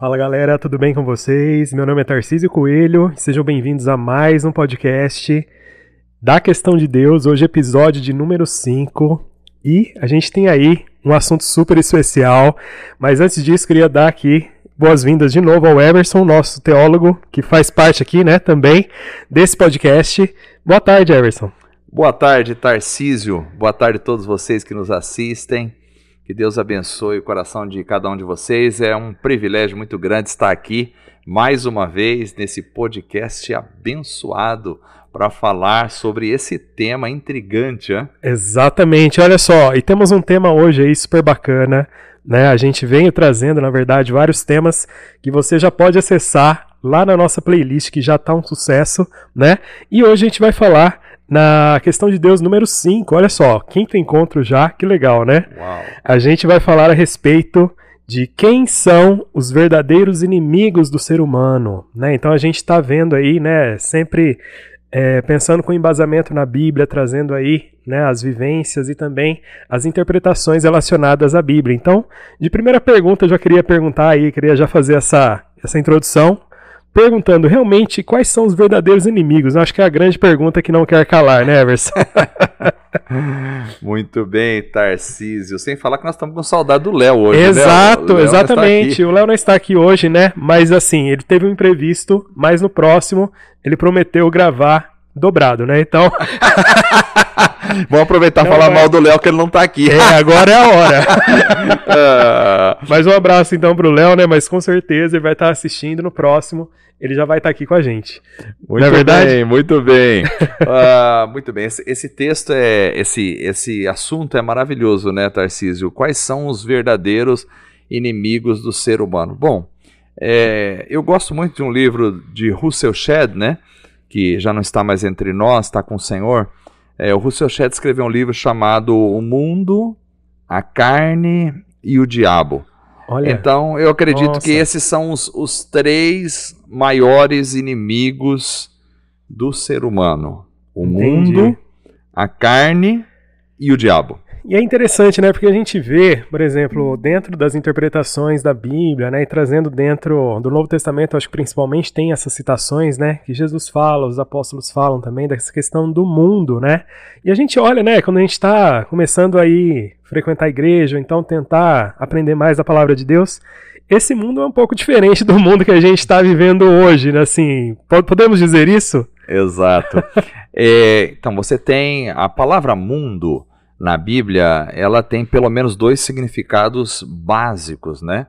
Fala galera, tudo bem com vocês? Meu nome é Tarcísio Coelho sejam bem-vindos a mais um podcast da Questão de Deus, hoje episódio de número 5. E a gente tem aí um assunto super especial, mas antes disso queria dar aqui boas-vindas de novo ao Everson, nosso teólogo, que faz parte aqui, né, também desse podcast. Boa tarde, Everson. Boa tarde, Tarcísio. Boa tarde a todos vocês que nos assistem. Que Deus abençoe o coração de cada um de vocês. É um privilégio muito grande estar aqui mais uma vez nesse podcast abençoado para falar sobre esse tema intrigante. Hein? Exatamente, olha só, e temos um tema hoje aí super bacana, né? A gente vem trazendo, na verdade, vários temas que você já pode acessar lá na nossa playlist que já está um sucesso, né? E hoje a gente vai falar na questão de Deus número 5. Olha só, quinto encontro já, que legal, né? Uau. A gente vai falar a respeito de quem são os verdadeiros inimigos do ser humano, né? Então a gente está vendo aí, né, sempre é, pensando com embasamento na Bíblia, trazendo aí né, as vivências e também as interpretações relacionadas à Bíblia. Então, de primeira pergunta, eu já queria perguntar aí, queria já fazer essa, essa introdução perguntando realmente quais são os verdadeiros inimigos. Eu acho que é a grande pergunta que não quer calar, né, Everson? Muito bem, Tarcísio. Sem falar que nós estamos com saudade do Léo hoje, Exato, né? exatamente. O Léo não está aqui hoje, né? Mas assim, ele teve um imprevisto, mas no próximo ele prometeu gravar dobrado, né? Então. Vamos aproveitar e falar vai... mal do Léo que ele não tá aqui. É, agora é a hora. Ah. Mas um abraço então pro Léo, né? Mas com certeza ele vai estar assistindo no próximo. Ele já vai estar aqui com a gente. Muito é verdade? bem, muito bem. uh, muito bem. Esse, esse, texto é. Esse, esse assunto é maravilhoso, né, Tarcísio? Quais são os verdadeiros inimigos do ser humano? Bom, é, eu gosto muito de um livro de Russell Shedd, né? Que já não está mais entre nós, está com o Senhor é, o Russell Shedd escreveu um livro chamado O Mundo, a Carne e o Diabo. Olha, então, eu acredito nossa. que esses são os, os três maiores inimigos do ser humano: o Entendi. mundo, a carne e o diabo. E é interessante, né? Porque a gente vê, por exemplo, dentro das interpretações da Bíblia, né? E trazendo dentro do Novo Testamento, acho que principalmente tem essas citações, né? Que Jesus fala, os apóstolos falam também dessa questão do mundo, né? E a gente olha, né? Quando a gente está começando aí frequentar a igreja, ou então tentar aprender mais a palavra de Deus, esse mundo é um pouco diferente do mundo que a gente está vivendo hoje, né? Assim, podemos dizer isso? Exato. é, então, você tem a palavra mundo na Bíblia, ela tem pelo menos dois significados básicos, né?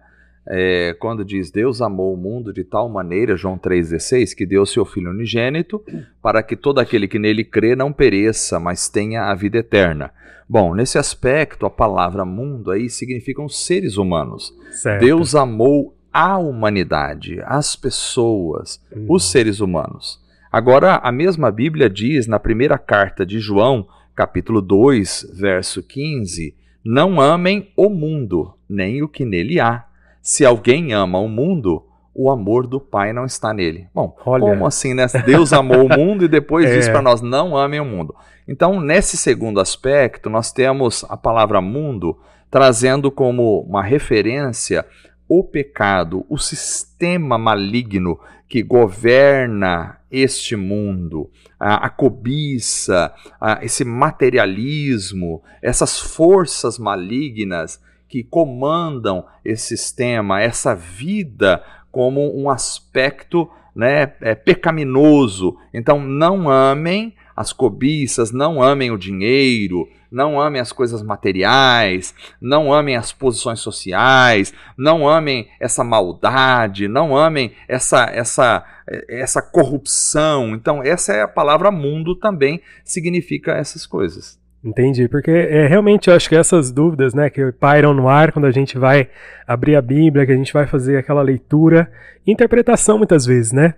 É, quando diz Deus amou o mundo de tal maneira, João 3,16, que deu seu Filho unigênito, para que todo aquele que nele crê não pereça, mas tenha a vida eterna. Bom, nesse aspecto, a palavra mundo aí significam seres humanos. Certo. Deus amou a humanidade, as pessoas, uhum. os seres humanos. Agora, a mesma Bíblia diz na primeira carta de João, capítulo 2, verso 15: Não amem o mundo, nem o que nele há. Se alguém ama o mundo, o amor do Pai não está nele. Bom, Olha. como assim, né? Deus amou o mundo e depois é. diz para nós: não amem o mundo. Então, nesse segundo aspecto, nós temos a palavra mundo trazendo como uma referência o pecado, o sistema maligno que governa este mundo, a, a cobiça, a, esse materialismo, essas forças malignas que comandam esse sistema, essa vida como um aspecto né, é, pecaminoso. Então, não amem as cobiças, não amem o dinheiro, não amem as coisas materiais, não amem as posições sociais, não amem essa maldade, não amem essa essa essa corrupção. Então, essa é a palavra mundo também significa essas coisas. Entendi, porque é, realmente eu acho que essas dúvidas né, que pairam no ar quando a gente vai abrir a Bíblia, que a gente vai fazer aquela leitura, interpretação muitas vezes, né?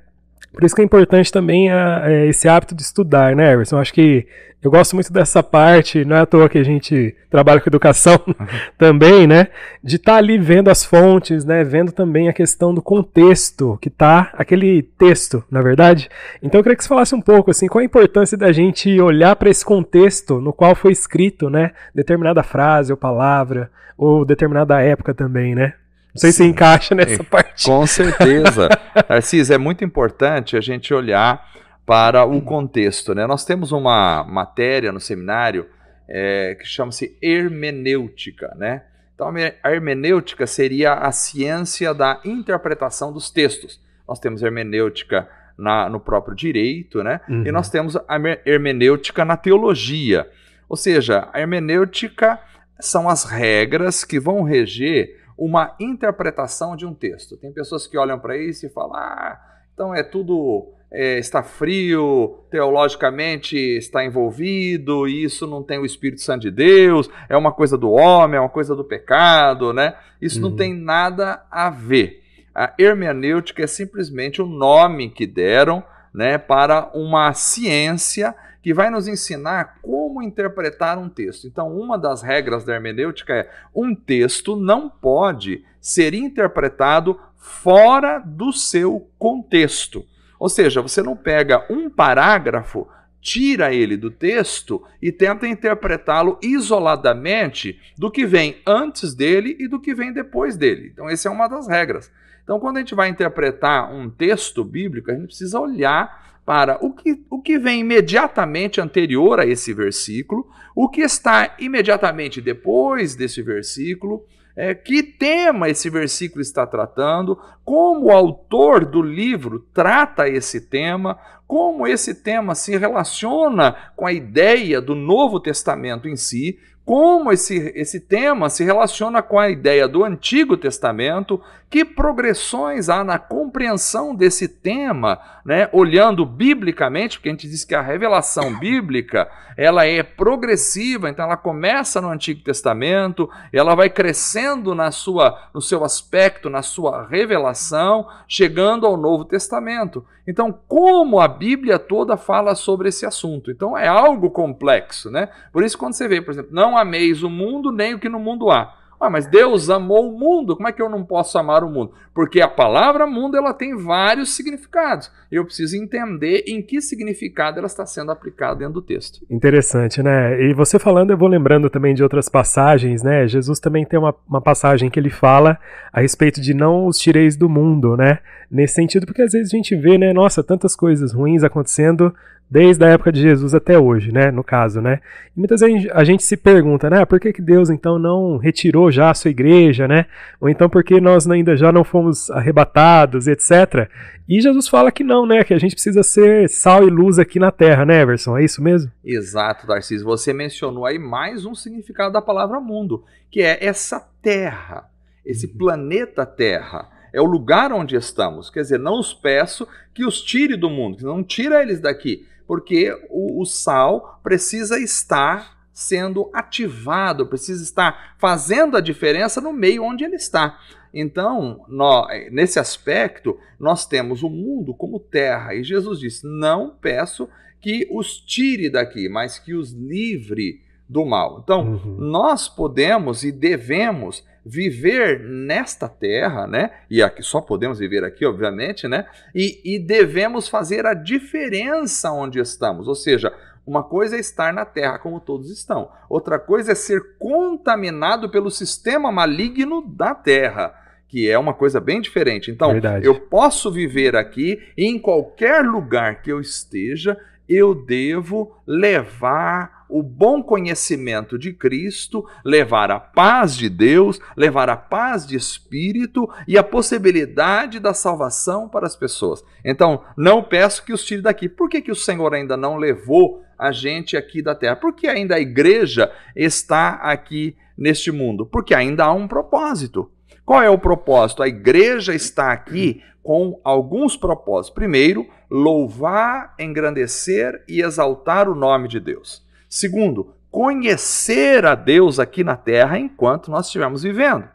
Por isso que é importante também a, a esse hábito de estudar, né, Everson? Acho que eu gosto muito dessa parte, não é à toa que a gente trabalha com educação uhum. também, né? De estar tá ali vendo as fontes, né? Vendo também a questão do contexto que tá aquele texto, na verdade. Então eu queria que você falasse um pouco assim, qual a importância da gente olhar para esse contexto no qual foi escrito, né? Determinada frase ou palavra ou determinada época também, né? Não sei se encaixa nessa parte. Com certeza. Narciso, é muito importante a gente olhar para o contexto. Né? Nós temos uma matéria no seminário é, que chama-se hermenêutica. Né? Então, a hermenêutica seria a ciência da interpretação dos textos. Nós temos hermenêutica na, no próprio direito, né? Uhum. E nós temos a hermenêutica na teologia. Ou seja, a hermenêutica são as regras que vão reger uma interpretação de um texto. Tem pessoas que olham para isso e falam: ah, então é tudo é, está frio, teologicamente está envolvido, e isso não tem o Espírito Santo de Deus, é uma coisa do homem, é uma coisa do pecado, né? Isso uhum. não tem nada a ver. A hermenêutica é simplesmente o nome que deram né, para uma ciência que vai nos ensinar como interpretar um texto. Então, uma das regras da hermenêutica é: um texto não pode ser interpretado fora do seu contexto. Ou seja, você não pega um parágrafo, tira ele do texto e tenta interpretá-lo isoladamente do que vem antes dele e do que vem depois dele. Então, essa é uma das regras. Então, quando a gente vai interpretar um texto bíblico, a gente precisa olhar para o que, o que vem imediatamente anterior a esse versículo, o que está imediatamente depois desse versículo, é, que tema esse versículo está tratando, como o autor do livro trata esse tema, como esse tema se relaciona com a ideia do Novo Testamento em si, como esse, esse tema se relaciona com a ideia do Antigo Testamento, que progressões há na compreensão desse tema, né, olhando biblicamente, porque a gente diz que a revelação bíblica ela é progressiva, então ela começa no Antigo Testamento, ela vai crescendo na sua, no seu aspecto, na sua revelação, chegando ao Novo Testamento. Então, como a Bíblia toda fala sobre esse assunto? Então é algo complexo, né? Por isso quando você vê, por exemplo, não ameis o mundo nem o que no mundo há. Ah, mas Deus amou o mundo, como é que eu não posso amar o mundo? Porque a palavra mundo ela tem vários significados. Eu preciso entender em que significado ela está sendo aplicada dentro do texto. Interessante, né? E você falando, eu vou lembrando também de outras passagens, né? Jesus também tem uma, uma passagem que ele fala a respeito de não os tireis do mundo, né? Nesse sentido, porque às vezes a gente vê, né? Nossa, tantas coisas ruins acontecendo desde a época de Jesus até hoje, né, no caso, né? E muitas vezes a gente se pergunta, né, por que, que Deus então não retirou já a sua igreja, né? Ou então por que nós ainda já não fomos arrebatados, etc. E Jesus fala que não, né, que a gente precisa ser sal e luz aqui na terra, né, Everson? É isso mesmo? Exato, Tarcísio. Você mencionou aí mais um significado da palavra mundo, que é essa terra, esse uhum. planeta Terra é o lugar onde estamos. Quer dizer, não os peço que os tire do mundo, não tira eles daqui, porque o, o sal precisa estar sendo ativado, precisa estar fazendo a diferença no meio onde ele está. Então, nós, nesse aspecto, nós temos o mundo como terra, e Jesus diz: Não peço que os tire daqui, mas que os livre do mal. Então, uhum. nós podemos e devemos viver nesta terra, né? E aqui só podemos viver aqui, obviamente, né? E, e devemos fazer a diferença onde estamos. Ou seja, uma coisa é estar na terra como todos estão, outra coisa é ser contaminado pelo sistema maligno da terra que é uma coisa bem diferente. Então, Verdade. eu posso viver aqui em qualquer lugar que eu esteja, eu devo levar o bom conhecimento de Cristo, levar a paz de Deus, levar a paz de espírito e a possibilidade da salvação para as pessoas. Então, não peço que os tire daqui. Por que, que o Senhor ainda não levou a gente aqui da terra? Porque ainda a igreja está aqui neste mundo? Porque ainda há um propósito. Qual é o propósito? A igreja está aqui com alguns propósitos. Primeiro, louvar, engrandecer e exaltar o nome de Deus. Segundo, conhecer a Deus aqui na terra enquanto nós estivermos vivendo.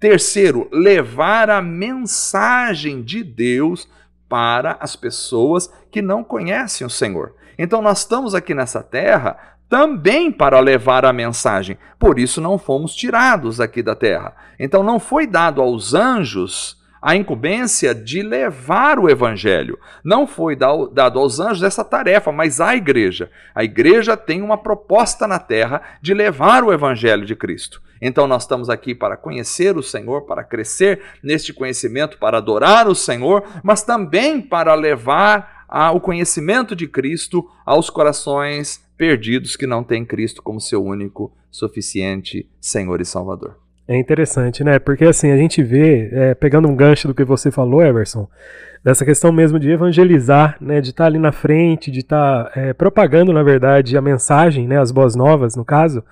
Terceiro, levar a mensagem de Deus para as pessoas que não conhecem o Senhor. Então nós estamos aqui nessa terra também para levar a mensagem. Por isso não fomos tirados aqui da terra. Então não foi dado aos anjos a incumbência de levar o evangelho. Não foi dado aos anjos essa tarefa, mas à igreja. A igreja tem uma proposta na terra de levar o evangelho de Cristo. Então nós estamos aqui para conhecer o Senhor, para crescer neste conhecimento, para adorar o Senhor, mas também para levar o conhecimento de Cristo aos corações perdidos que não têm Cristo como seu único, suficiente Senhor e Salvador. É interessante, né? Porque assim, a gente vê, é, pegando um gancho do que você falou, Everson, dessa questão mesmo de evangelizar, né? De estar tá ali na frente, de estar tá, é, propagando, na verdade, a mensagem, né? As boas novas, no caso.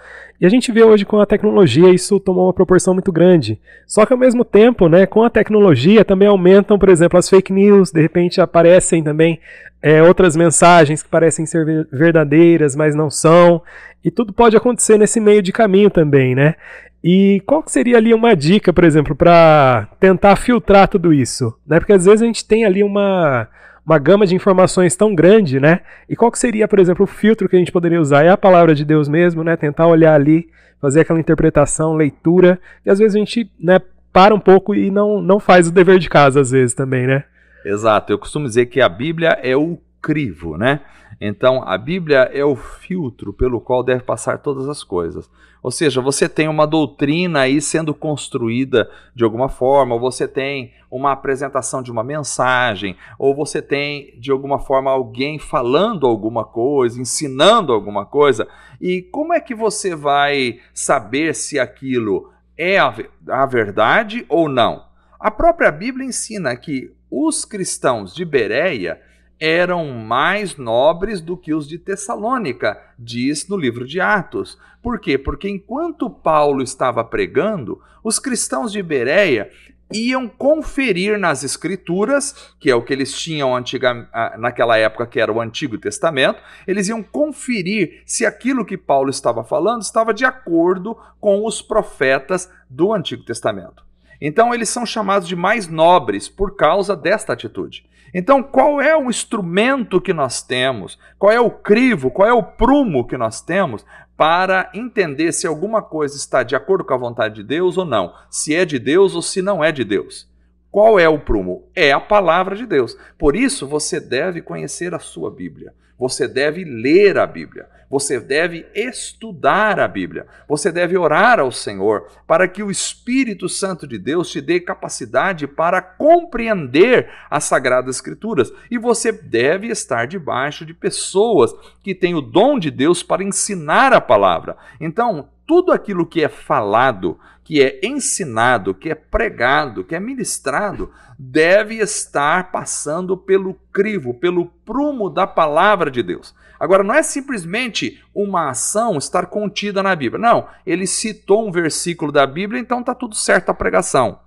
E a gente vê hoje com a tecnologia isso tomou uma proporção muito grande. Só que ao mesmo tempo, né? Com a tecnologia também aumentam, por exemplo, as fake news, de repente aparecem também é, outras mensagens que parecem ser verdadeiras, mas não são. E tudo pode acontecer nesse meio de caminho também, né? E qual que seria ali uma dica, por exemplo, para tentar filtrar tudo isso? Né? Porque às vezes a gente tem ali uma, uma gama de informações tão grande, né? E qual que seria, por exemplo, o filtro que a gente poderia usar? É a palavra de Deus mesmo, né? Tentar olhar ali, fazer aquela interpretação, leitura, e às vezes a gente né, para um pouco e não, não faz o dever de casa, às vezes também, né? Exato. Eu costumo dizer que a Bíblia é o crivo, né? Então, a Bíblia é o filtro pelo qual deve passar todas as coisas. Ou seja, você tem uma doutrina aí sendo construída de alguma forma, ou você tem uma apresentação de uma mensagem, ou você tem de alguma forma alguém falando alguma coisa, ensinando alguma coisa. E como é que você vai saber se aquilo é a, a verdade ou não? A própria Bíblia ensina que os cristãos de Bereia eram mais nobres do que os de Tessalônica, diz no livro de Atos. Por quê? Porque enquanto Paulo estava pregando, os cristãos de Bereia iam conferir nas escrituras, que é o que eles tinham antiga, naquela época, que era o Antigo Testamento, eles iam conferir se aquilo que Paulo estava falando estava de acordo com os profetas do Antigo Testamento. Então eles são chamados de mais nobres por causa desta atitude. Então, qual é o instrumento que nós temos? Qual é o crivo? Qual é o prumo que nós temos para entender se alguma coisa está de acordo com a vontade de Deus ou não? Se é de Deus ou se não é de Deus? Qual é o prumo? É a palavra de Deus. Por isso, você deve conhecer a sua Bíblia. Você deve ler a Bíblia. Você deve estudar a Bíblia. Você deve orar ao Senhor para que o Espírito Santo de Deus te dê capacidade para compreender as Sagradas Escrituras. E você deve estar debaixo de pessoas que têm o dom de Deus para ensinar a palavra. Então, tudo aquilo que é falado, que é ensinado, que é pregado, que é ministrado, deve estar passando pelo crivo, pelo prumo da palavra de Deus. Agora, não é simplesmente uma ação estar contida na Bíblia. Não, ele citou um versículo da Bíblia, então está tudo certo a pregação.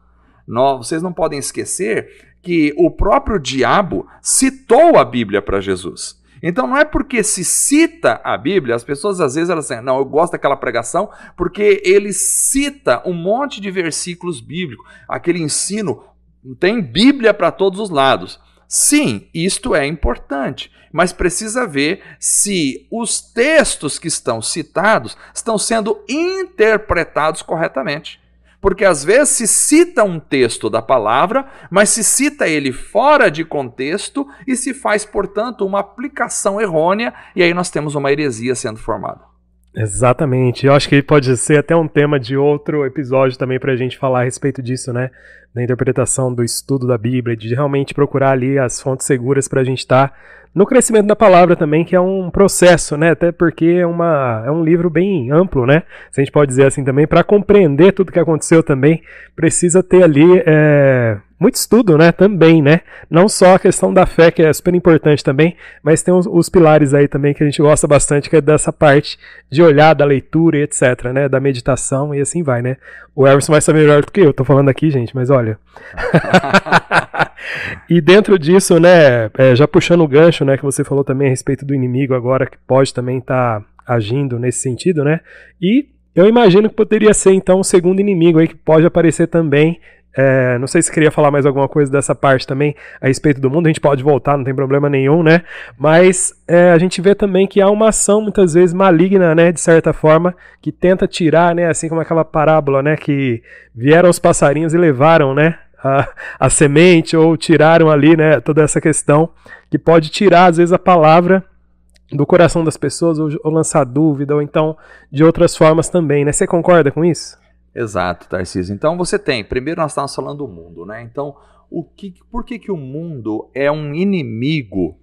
Não, vocês não podem esquecer que o próprio diabo citou a Bíblia para Jesus. Então não é porque se cita a Bíblia, as pessoas às vezes elas dizem, não, eu gosto daquela pregação porque ele cita um monte de versículos bíblicos, aquele ensino tem Bíblia para todos os lados. Sim, isto é importante, mas precisa ver se os textos que estão citados estão sendo interpretados corretamente. Porque às vezes se cita um texto da palavra, mas se cita ele fora de contexto e se faz, portanto, uma aplicação errônea, e aí nós temos uma heresia sendo formada. Exatamente. Eu acho que pode ser até um tema de outro episódio também para a gente falar a respeito disso, né? Da interpretação do estudo da Bíblia, de realmente procurar ali as fontes seguras para a gente estar tá no crescimento da palavra também, que é um processo, né? Até porque é, uma, é um livro bem amplo, né? Se a gente pode dizer assim também, para compreender tudo que aconteceu também, precisa ter ali é, muito estudo, né? Também, né? Não só a questão da fé, que é super importante também, mas tem os, os, pilares aí também que a gente gosta bastante, que é dessa parte de olhar, da leitura e etc, né? Da meditação e assim vai, né? O Everson vai saber melhor do que eu, tô falando aqui, gente, mas olha. e dentro disso, né, é, já puxando o gancho, né, que você falou também a respeito do inimigo agora, que pode também estar tá agindo nesse sentido, né? E eu imagino que poderia ser então um segundo inimigo aí que pode aparecer também é, não sei se queria falar mais alguma coisa dessa parte também a respeito do mundo, a gente pode voltar, não tem problema nenhum, né? Mas é, a gente vê também que há uma ação muitas vezes maligna, né, de certa forma, que tenta tirar, né, assim como aquela parábola, né, que vieram os passarinhos e levaram, né, a, a semente ou tiraram ali, né, toda essa questão que pode tirar às vezes a palavra do coração das pessoas ou, ou lançar dúvida ou então de outras formas também, né? Você concorda com isso? Exato, Tarcísio. Então você tem, primeiro nós estamos falando do mundo, né? Então, o que, por que, que o mundo é um inimigo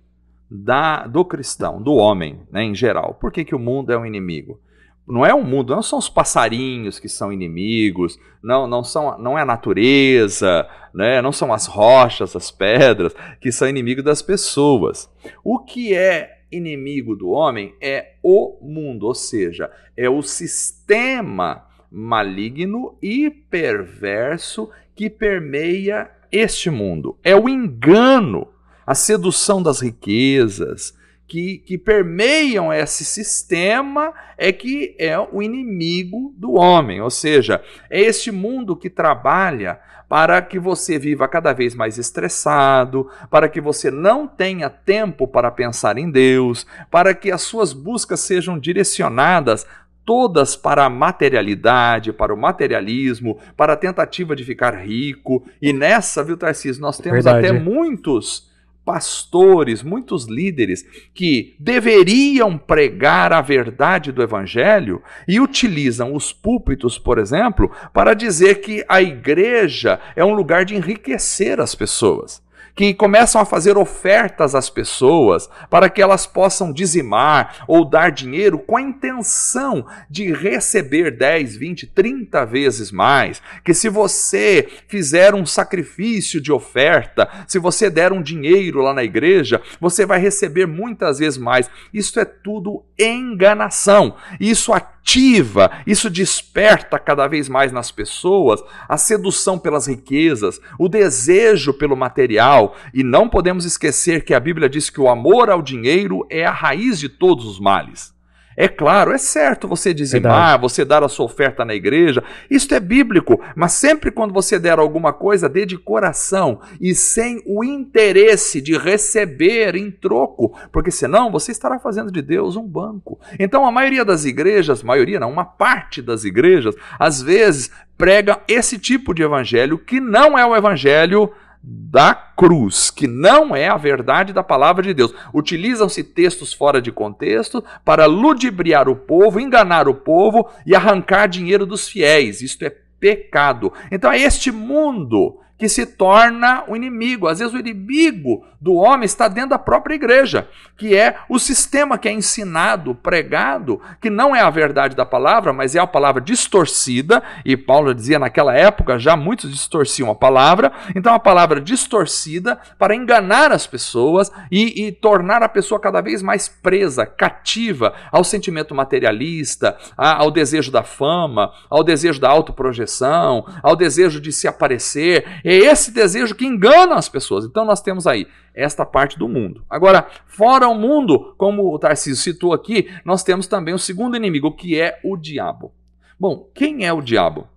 da, do cristão, do homem, né, em geral? Por que, que o mundo é um inimigo? Não é o mundo, não são os passarinhos que são inimigos, não, não, são, não é a natureza, né, não são as rochas, as pedras que são inimigos das pessoas. O que é inimigo do homem é o mundo, ou seja, é o sistema maligno e perverso que permeia este mundo. É o engano, a sedução das riquezas que, que permeiam esse sistema é que é o inimigo do homem. Ou seja, é este mundo que trabalha para que você viva cada vez mais estressado, para que você não tenha tempo para pensar em Deus, para que as suas buscas sejam direcionadas todas para a materialidade, para o materialismo, para a tentativa de ficar rico. E nessa, viu, Tarcísio, nós temos Verdade. até muitos pastores, muitos líderes que deveriam pregar a verdade do evangelho e utilizam os púlpitos, por exemplo, para dizer que a igreja é um lugar de enriquecer as pessoas que começam a fazer ofertas às pessoas para que elas possam dizimar ou dar dinheiro com a intenção de receber 10, 20, 30 vezes mais. Que se você fizer um sacrifício de oferta, se você der um dinheiro lá na igreja, você vai receber muitas vezes mais. Isso é tudo enganação. Isso ativa, isso desperta cada vez mais nas pessoas a sedução pelas riquezas, o desejo pelo material, e não podemos esquecer que a Bíblia diz que o amor ao dinheiro é a raiz de todos os males. É claro, é certo você dizimar, Verdade. você dar a sua oferta na igreja, isso é bíblico, mas sempre quando você der alguma coisa, dê de coração e sem o interesse de receber em troco, porque senão você estará fazendo de Deus um banco. Então a maioria das igrejas, maioria não, uma parte das igrejas, às vezes prega esse tipo de evangelho que não é o evangelho da cruz, que não é a verdade da palavra de Deus. Utilizam-se textos fora de contexto para ludibriar o povo, enganar o povo e arrancar dinheiro dos fiéis. Isto é pecado. Então é este mundo que se torna o inimigo. Às vezes o inimigo do homem está dentro da própria igreja, que é o sistema que é ensinado, pregado, que não é a verdade da palavra, mas é a palavra distorcida, e Paulo dizia naquela época já muitos distorciam a palavra, então a palavra distorcida para enganar as pessoas e, e tornar a pessoa cada vez mais presa, cativa ao sentimento materialista, ao desejo da fama, ao desejo da autoprojeção, ao desejo de se aparecer, é esse desejo que engana as pessoas. Então nós temos aí esta parte do mundo. Agora, fora o mundo, como o Tarcísio citou aqui, nós temos também o segundo inimigo, que é o diabo. Bom, quem é o diabo?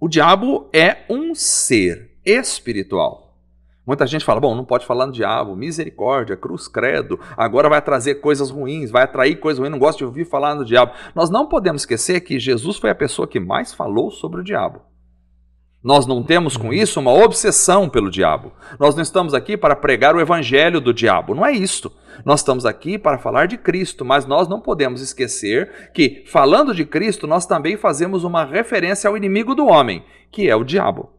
O diabo é um ser espiritual. Muita gente fala, bom, não pode falar no diabo, misericórdia, cruz, credo, agora vai trazer coisas ruins, vai atrair coisas ruins, não gosto de ouvir falar no diabo. Nós não podemos esquecer que Jesus foi a pessoa que mais falou sobre o diabo. Nós não temos com isso uma obsessão pelo diabo. Nós não estamos aqui para pregar o evangelho do diabo. Não é isto. Nós estamos aqui para falar de Cristo, mas nós não podemos esquecer que, falando de Cristo, nós também fazemos uma referência ao inimigo do homem, que é o diabo.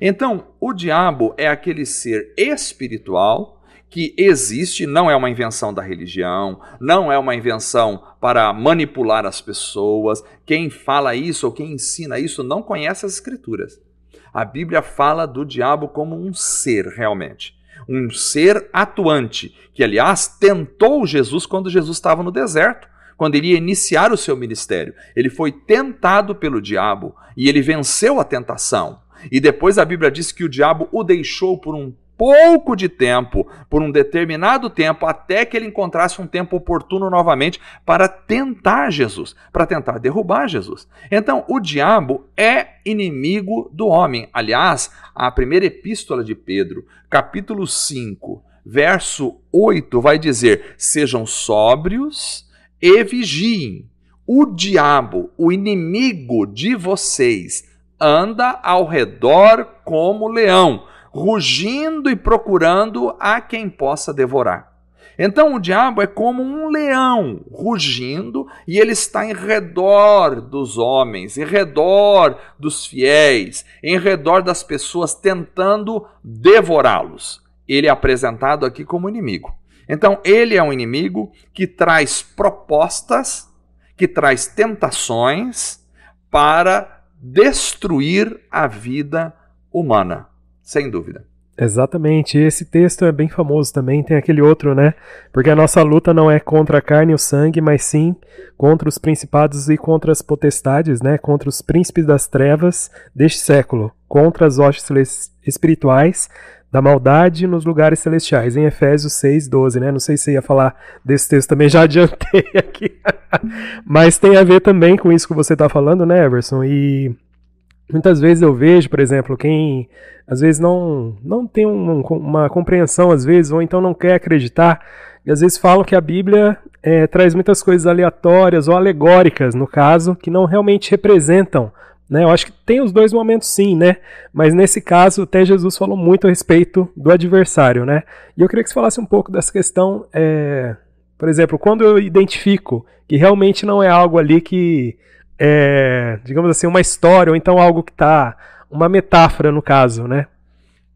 Então, o diabo é aquele ser espiritual que existe, não é uma invenção da religião, não é uma invenção para manipular as pessoas. Quem fala isso ou quem ensina isso não conhece as Escrituras. A Bíblia fala do diabo como um ser realmente. Um ser atuante, que aliás tentou Jesus quando Jesus estava no deserto, quando ele ia iniciar o seu ministério. Ele foi tentado pelo diabo e ele venceu a tentação. E depois a Bíblia diz que o diabo o deixou por um pouco de tempo, por um determinado tempo, até que ele encontrasse um tempo oportuno novamente para tentar Jesus, para tentar derrubar Jesus. Então, o diabo é inimigo do homem. Aliás, a primeira epístola de Pedro, capítulo 5, verso 8, vai dizer: Sejam sóbrios e vigiem. O diabo, o inimigo de vocês, anda ao redor como leão, rugindo e procurando a quem possa devorar. Então o diabo é como um leão rugindo e ele está em redor dos homens, em redor dos fiéis, em redor das pessoas tentando devorá-los. Ele é apresentado aqui como inimigo. Então ele é um inimigo que traz propostas, que traz tentações para destruir a vida humana, sem dúvida. Exatamente, esse texto é bem famoso também, tem aquele outro, né? Porque a nossa luta não é contra a carne e o sangue, mas sim contra os principados e contra as potestades, né? Contra os príncipes das trevas deste século, contra as hostes espirituais da maldade nos lugares celestiais, em Efésios 6, 12, né? Não sei se você ia falar desse texto também, já adiantei aqui. mas tem a ver também com isso que você está falando, né, Everson? E Muitas vezes eu vejo, por exemplo, quem às vezes não, não tem um, uma compreensão, às vezes, ou então não quer acreditar, e às vezes falam que a Bíblia é, traz muitas coisas aleatórias ou alegóricas, no caso, que não realmente representam. Né? Eu acho que tem os dois momentos sim, né? Mas nesse caso, até Jesus falou muito a respeito do adversário, né? E eu queria que você falasse um pouco dessa questão, é, por exemplo, quando eu identifico que realmente não é algo ali que é, digamos assim, uma história, ou então algo que está. uma metáfora, no caso, né?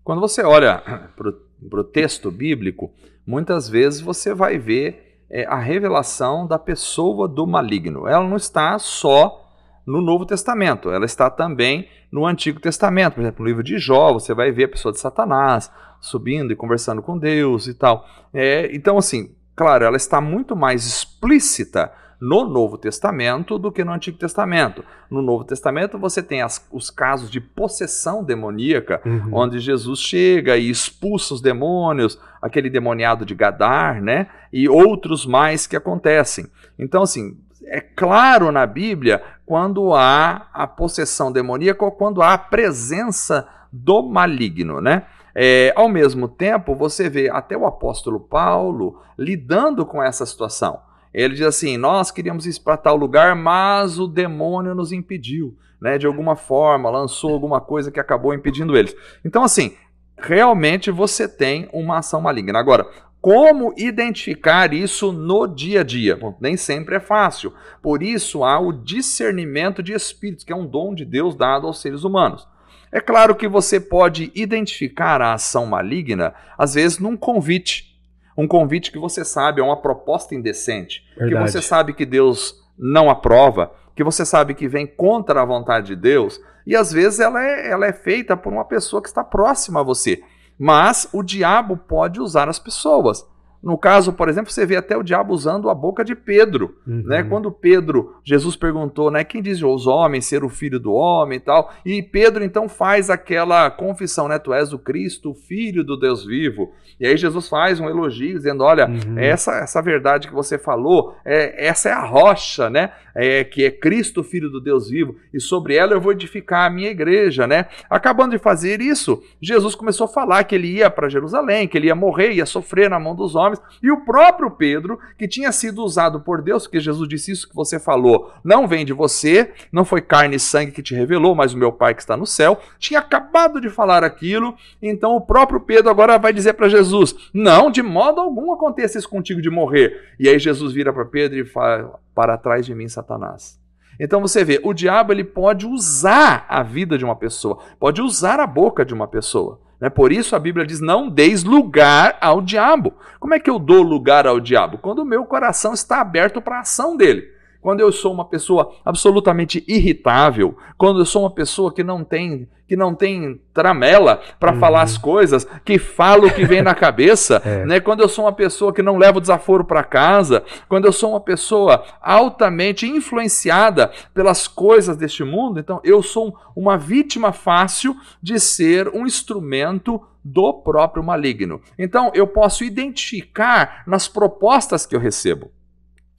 Quando você olha para o texto bíblico, muitas vezes você vai ver é, a revelação da pessoa do maligno. Ela não está só no Novo Testamento, ela está também no Antigo Testamento. Por exemplo, no livro de Jó, você vai ver a pessoa de Satanás subindo e conversando com Deus e tal. É, então, assim, claro, ela está muito mais explícita no Novo Testamento do que no Antigo Testamento. No Novo Testamento você tem as, os casos de possessão demoníaca, uhum. onde Jesus chega e expulsa os demônios, aquele demoniado de Gadar, né? E outros mais que acontecem. Então, assim, é claro na Bíblia quando há a possessão demoníaca ou quando há a presença do maligno, né? É, ao mesmo tempo, você vê até o apóstolo Paulo lidando com essa situação. Ele diz assim: Nós queríamos ir para tal lugar, mas o demônio nos impediu, né? De alguma forma, lançou alguma coisa que acabou impedindo eles. Então, assim, realmente você tem uma ação maligna. Agora, como identificar isso no dia a dia? Bom, nem sempre é fácil. Por isso há o discernimento de espíritos, que é um dom de Deus dado aos seres humanos. É claro que você pode identificar a ação maligna, às vezes, num convite um convite que você sabe é uma proposta indecente, Verdade. que você sabe que Deus não aprova, que você sabe que vem contra a vontade de Deus, e às vezes ela é, ela é feita por uma pessoa que está próxima a você. Mas o diabo pode usar as pessoas. No caso, por exemplo, você vê até o diabo usando a boca de Pedro, uhum. né? Quando Pedro, Jesus perguntou, né, quem diz os homens ser o filho do homem e tal, e Pedro então faz aquela confissão, né, tu és o Cristo, o filho do Deus vivo. E aí Jesus faz um elogio dizendo, olha, uhum. essa essa verdade que você falou, é, essa é a rocha, né? É, que é Cristo, filho do Deus vivo, e sobre ela eu vou edificar a minha igreja, né? Acabando de fazer isso, Jesus começou a falar que ele ia para Jerusalém, que ele ia morrer, ia sofrer na mão dos homens e o próprio Pedro, que tinha sido usado por Deus, porque Jesus disse isso que você falou, não vem de você, não foi carne e sangue que te revelou, mas o meu Pai que está no céu, tinha acabado de falar aquilo, então o próprio Pedro agora vai dizer para Jesus: Não, de modo algum aconteça isso contigo de morrer. E aí Jesus vira para Pedro e fala: Para trás de mim, Satanás. Então você vê, o diabo ele pode usar a vida de uma pessoa, pode usar a boca de uma pessoa. Né? Por isso a Bíblia diz: não deis lugar ao diabo. Como é que eu dou lugar ao diabo? Quando o meu coração está aberto para a ação dele quando eu sou uma pessoa absolutamente irritável, quando eu sou uma pessoa que não tem que não tem tramela para uhum. falar as coisas, que fala o que vem na cabeça, é. né? Quando eu sou uma pessoa que não leva o desaforo para casa, quando eu sou uma pessoa altamente influenciada pelas coisas deste mundo, então eu sou uma vítima fácil de ser um instrumento do próprio maligno. Então eu posso identificar nas propostas que eu recebo.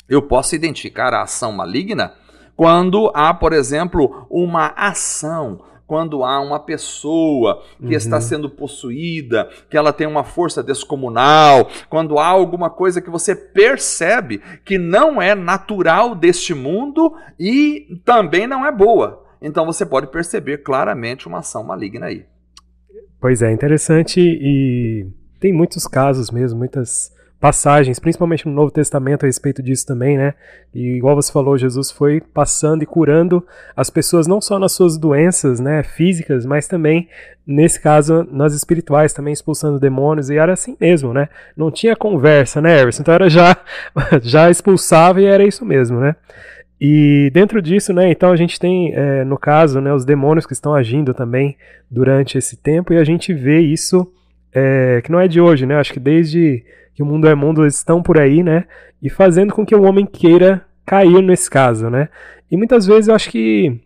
Eu posso identificar a ação maligna quando há, por exemplo, uma ação, quando há uma pessoa que uhum. está sendo possuída, que ela tem uma força descomunal, quando há alguma coisa que você percebe que não é natural deste mundo e também não é boa. então você pode perceber claramente uma ação maligna aí. Pois é, interessante e tem muitos casos mesmo, muitas passagens, principalmente no Novo Testamento a respeito disso também, né? E igual você falou, Jesus foi passando e curando as pessoas não só nas suas doenças, né, físicas, mas também nesse caso nas espirituais, também expulsando demônios e era assim mesmo, né? Não tinha conversa, né, Everson? Então era já já expulsava e era isso mesmo, né? E dentro disso, né, então a gente tem, é, no caso, né, os demônios que estão agindo também durante esse tempo e a gente vê isso é, que não é de hoje, né? Acho que desde que o mundo é mundo estão por aí, né? E fazendo com que o homem queira cair nesse caso, né? E muitas vezes eu acho que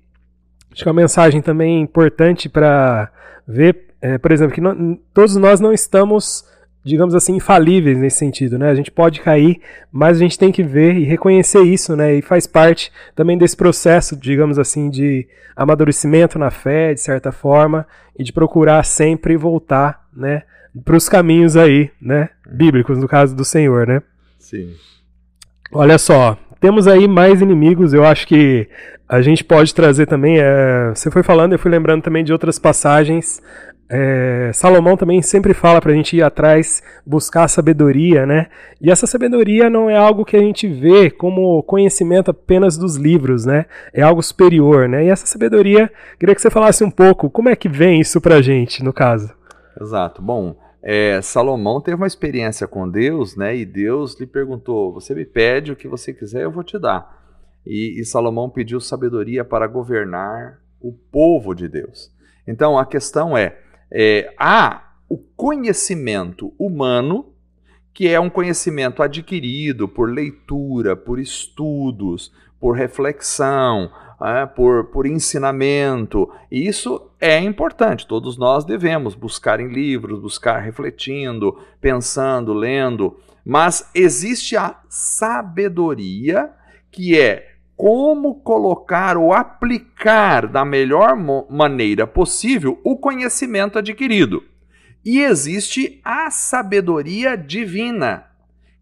acho que uma mensagem também importante para ver, é, por exemplo, que não, todos nós não estamos digamos assim, infalíveis nesse sentido, né? A gente pode cair, mas a gente tem que ver e reconhecer isso, né? E faz parte também desse processo, digamos assim, de amadurecimento na fé, de certa forma, e de procurar sempre voltar, né? Para os caminhos aí, né? Bíblicos, no caso do Senhor, né? Sim. Olha só, temos aí mais inimigos, eu acho que a gente pode trazer também. É, você foi falando, eu fui lembrando também de outras passagens. É, Salomão também sempre fala para a gente ir atrás, buscar sabedoria, né? E essa sabedoria não é algo que a gente vê como conhecimento apenas dos livros, né? É algo superior, né? E essa sabedoria, queria que você falasse um pouco, como é que vem isso para a gente, no caso? Exato. Bom, é, Salomão teve uma experiência com Deus, né? E Deus lhe perguntou: Você me pede o que você quiser, eu vou te dar. E, e Salomão pediu sabedoria para governar o povo de Deus. Então a questão é, é há o conhecimento humano que é um conhecimento adquirido por leitura, por estudos, por reflexão, é, por, por ensinamento. E isso é importante, todos nós devemos buscar em livros, buscar refletindo, pensando, lendo. Mas existe a sabedoria, que é como colocar ou aplicar da melhor maneira possível o conhecimento adquirido. E existe a sabedoria divina,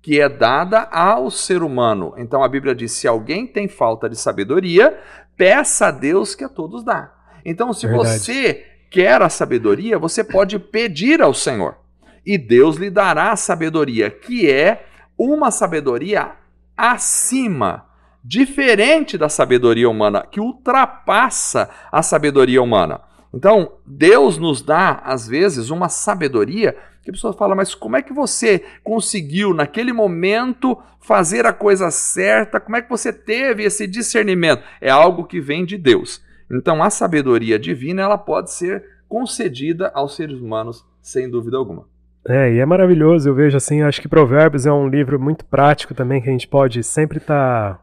que é dada ao ser humano. Então a Bíblia diz: se alguém tem falta de sabedoria, peça a Deus que a todos dá. Então, se Verdade. você quer a sabedoria, você pode pedir ao Senhor. E Deus lhe dará a sabedoria, que é uma sabedoria acima, diferente da sabedoria humana, que ultrapassa a sabedoria humana. Então, Deus nos dá, às vezes, uma sabedoria que a pessoa fala, mas como é que você conseguiu, naquele momento, fazer a coisa certa? Como é que você teve esse discernimento? É algo que vem de Deus. Então, a sabedoria divina ela pode ser concedida aos seres humanos, sem dúvida alguma. É, e é maravilhoso, eu vejo assim, acho que Provérbios é um livro muito prático também, que a gente pode sempre estar tá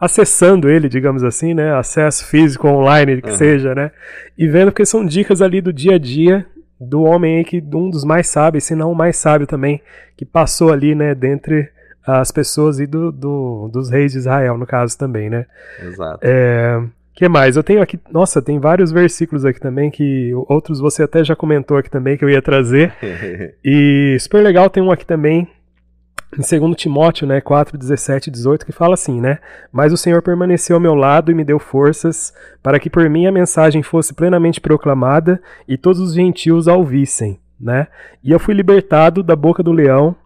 acessando ele, digamos assim, né? Acesso físico, online, que uhum. seja, né? E vendo, porque são dicas ali do dia a dia do homem aí que um dos mais sábios, se não o mais sábio também, que passou ali, né, dentre as pessoas e do, do, dos reis de Israel, no caso também, né? Exato. É, que mais? Eu tenho aqui, nossa, tem vários versículos aqui também que outros você até já comentou aqui também que eu ia trazer. e super legal, tem um aqui também em 2 Timóteo, né, 4, 17 e 18, que fala assim, né? Mas o Senhor permaneceu ao meu lado e me deu forças para que por mim a mensagem fosse plenamente proclamada e todos os gentios a ouvissem, né? E eu fui libertado da boca do leão,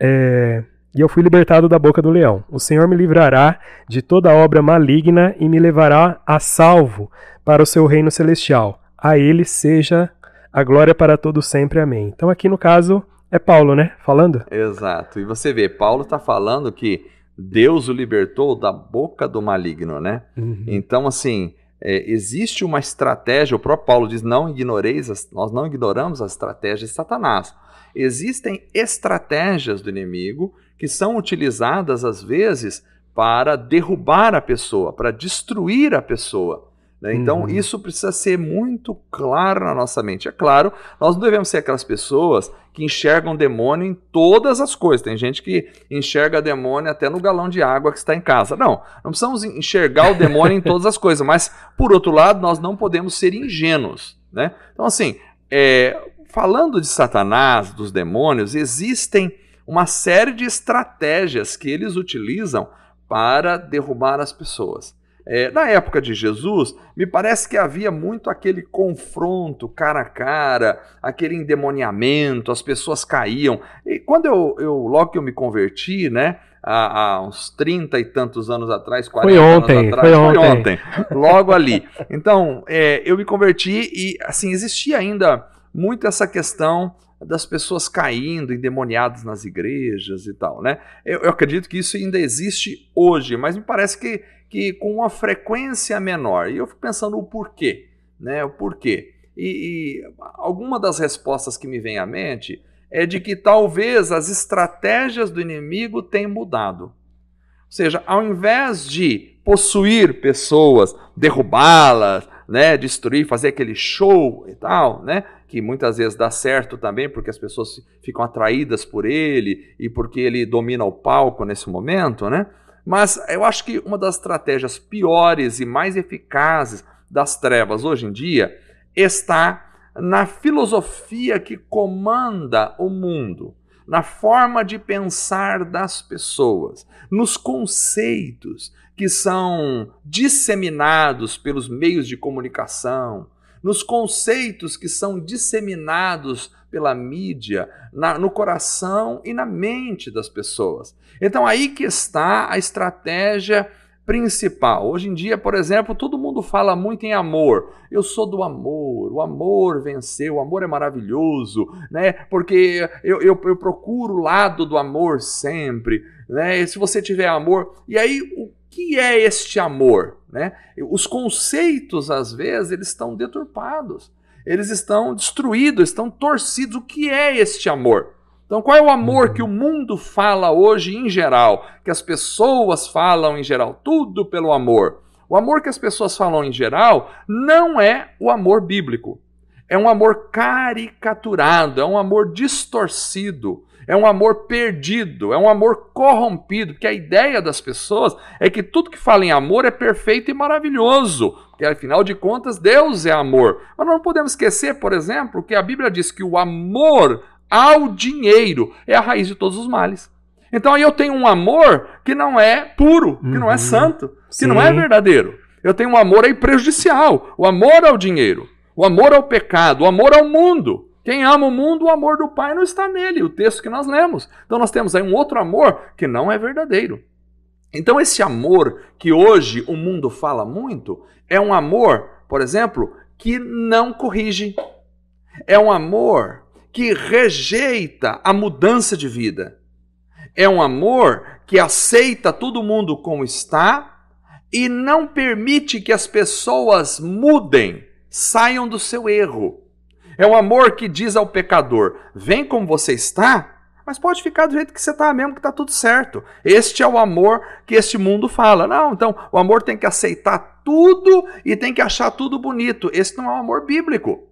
é... e eu fui libertado da boca do leão. O Senhor me livrará de toda obra maligna e me levará a salvo para o seu reino celestial. A ele seja a glória para todo sempre. Amém. Então aqui no caso é Paulo, né? Falando? Exato. E você vê, Paulo está falando que Deus o libertou da boca do maligno, né? Uhum. Então, assim, é, existe uma estratégia, o próprio Paulo diz: não ignoreis, as, nós não ignoramos a estratégia de Satanás. Existem estratégias do inimigo que são utilizadas, às vezes, para derrubar a pessoa, para destruir a pessoa. Né? Então, uhum. isso precisa ser muito claro na nossa mente. É claro, nós não devemos ser aquelas pessoas que enxergam demônio em todas as coisas. Tem gente que enxerga demônio até no galão de água que está em casa. Não, não precisamos enxergar o demônio em todas as coisas, mas, por outro lado, nós não podemos ser ingênuos. Né? Então, assim, é, falando de Satanás, dos demônios, existem uma série de estratégias que eles utilizam para derrubar as pessoas. É, na época de Jesus, me parece que havia muito aquele confronto cara a cara, aquele endemoniamento, as pessoas caíam. E quando eu, eu logo que eu me converti, né? Há, há, uns 30 e tantos anos atrás, 40 foi ontem, anos atrás, foi ontem, foi ontem logo ali. Então, é, eu me converti e, assim, existia ainda muito essa questão das pessoas caindo, endemoniadas nas igrejas e tal, né? Eu, eu, acredito que isso ainda existe hoje, mas me parece que, que com uma frequência menor. E eu fico pensando o porquê, né? O porquê. E, e alguma das respostas que me vem à mente é de que talvez as estratégias do inimigo tenham mudado. Ou seja, ao invés de possuir pessoas, derrubá-las, né, destruir, fazer aquele show e tal, né, que muitas vezes dá certo também porque as pessoas ficam atraídas por ele e porque ele domina o palco nesse momento, né? Mas eu acho que uma das estratégias piores e mais eficazes das trevas hoje em dia está na filosofia que comanda o mundo, na forma de pensar das pessoas, nos conceitos que são disseminados pelos meios de comunicação, nos conceitos que são disseminados pela mídia, na, no coração e na mente das pessoas. Então aí que está a estratégia principal. Hoje em dia, por exemplo, todo mundo fala muito em amor. Eu sou do amor, o amor venceu, o amor é maravilhoso, né? Porque eu, eu, eu procuro o lado do amor sempre, né? E se você tiver amor. E aí, o que é este amor? Né? Os conceitos, às vezes, eles estão deturpados, eles estão destruídos, estão torcidos. O que é este amor? Então, qual é o amor uhum. que o mundo fala hoje em geral? Que as pessoas falam em geral? Tudo pelo amor. O amor que as pessoas falam em geral não é o amor bíblico. É um amor caricaturado, é um amor distorcido, é um amor perdido, é um amor corrompido, porque a ideia das pessoas é que tudo que fala em amor é perfeito e maravilhoso, porque afinal de contas Deus é amor. Mas não podemos esquecer, por exemplo, que a Bíblia diz que o amor ao dinheiro é a raiz de todos os males. Então aí eu tenho um amor que não é puro, que uhum. não é uhum. santo, que Sim. não é verdadeiro. Eu tenho um amor aí prejudicial, o amor ao dinheiro, o amor ao pecado, o amor ao mundo. Quem ama o mundo, o amor do Pai não está nele, o texto que nós lemos. Então nós temos aí um outro amor que não é verdadeiro. Então esse amor que hoje o mundo fala muito é um amor, por exemplo, que não corrige. É um amor que rejeita a mudança de vida. É um amor que aceita todo mundo como está e não permite que as pessoas mudem, saiam do seu erro. É um amor que diz ao pecador: vem como você está, mas pode ficar do jeito que você está mesmo, que está tudo certo. Este é o amor que este mundo fala. Não, então o amor tem que aceitar tudo e tem que achar tudo bonito. Esse não é o amor bíblico.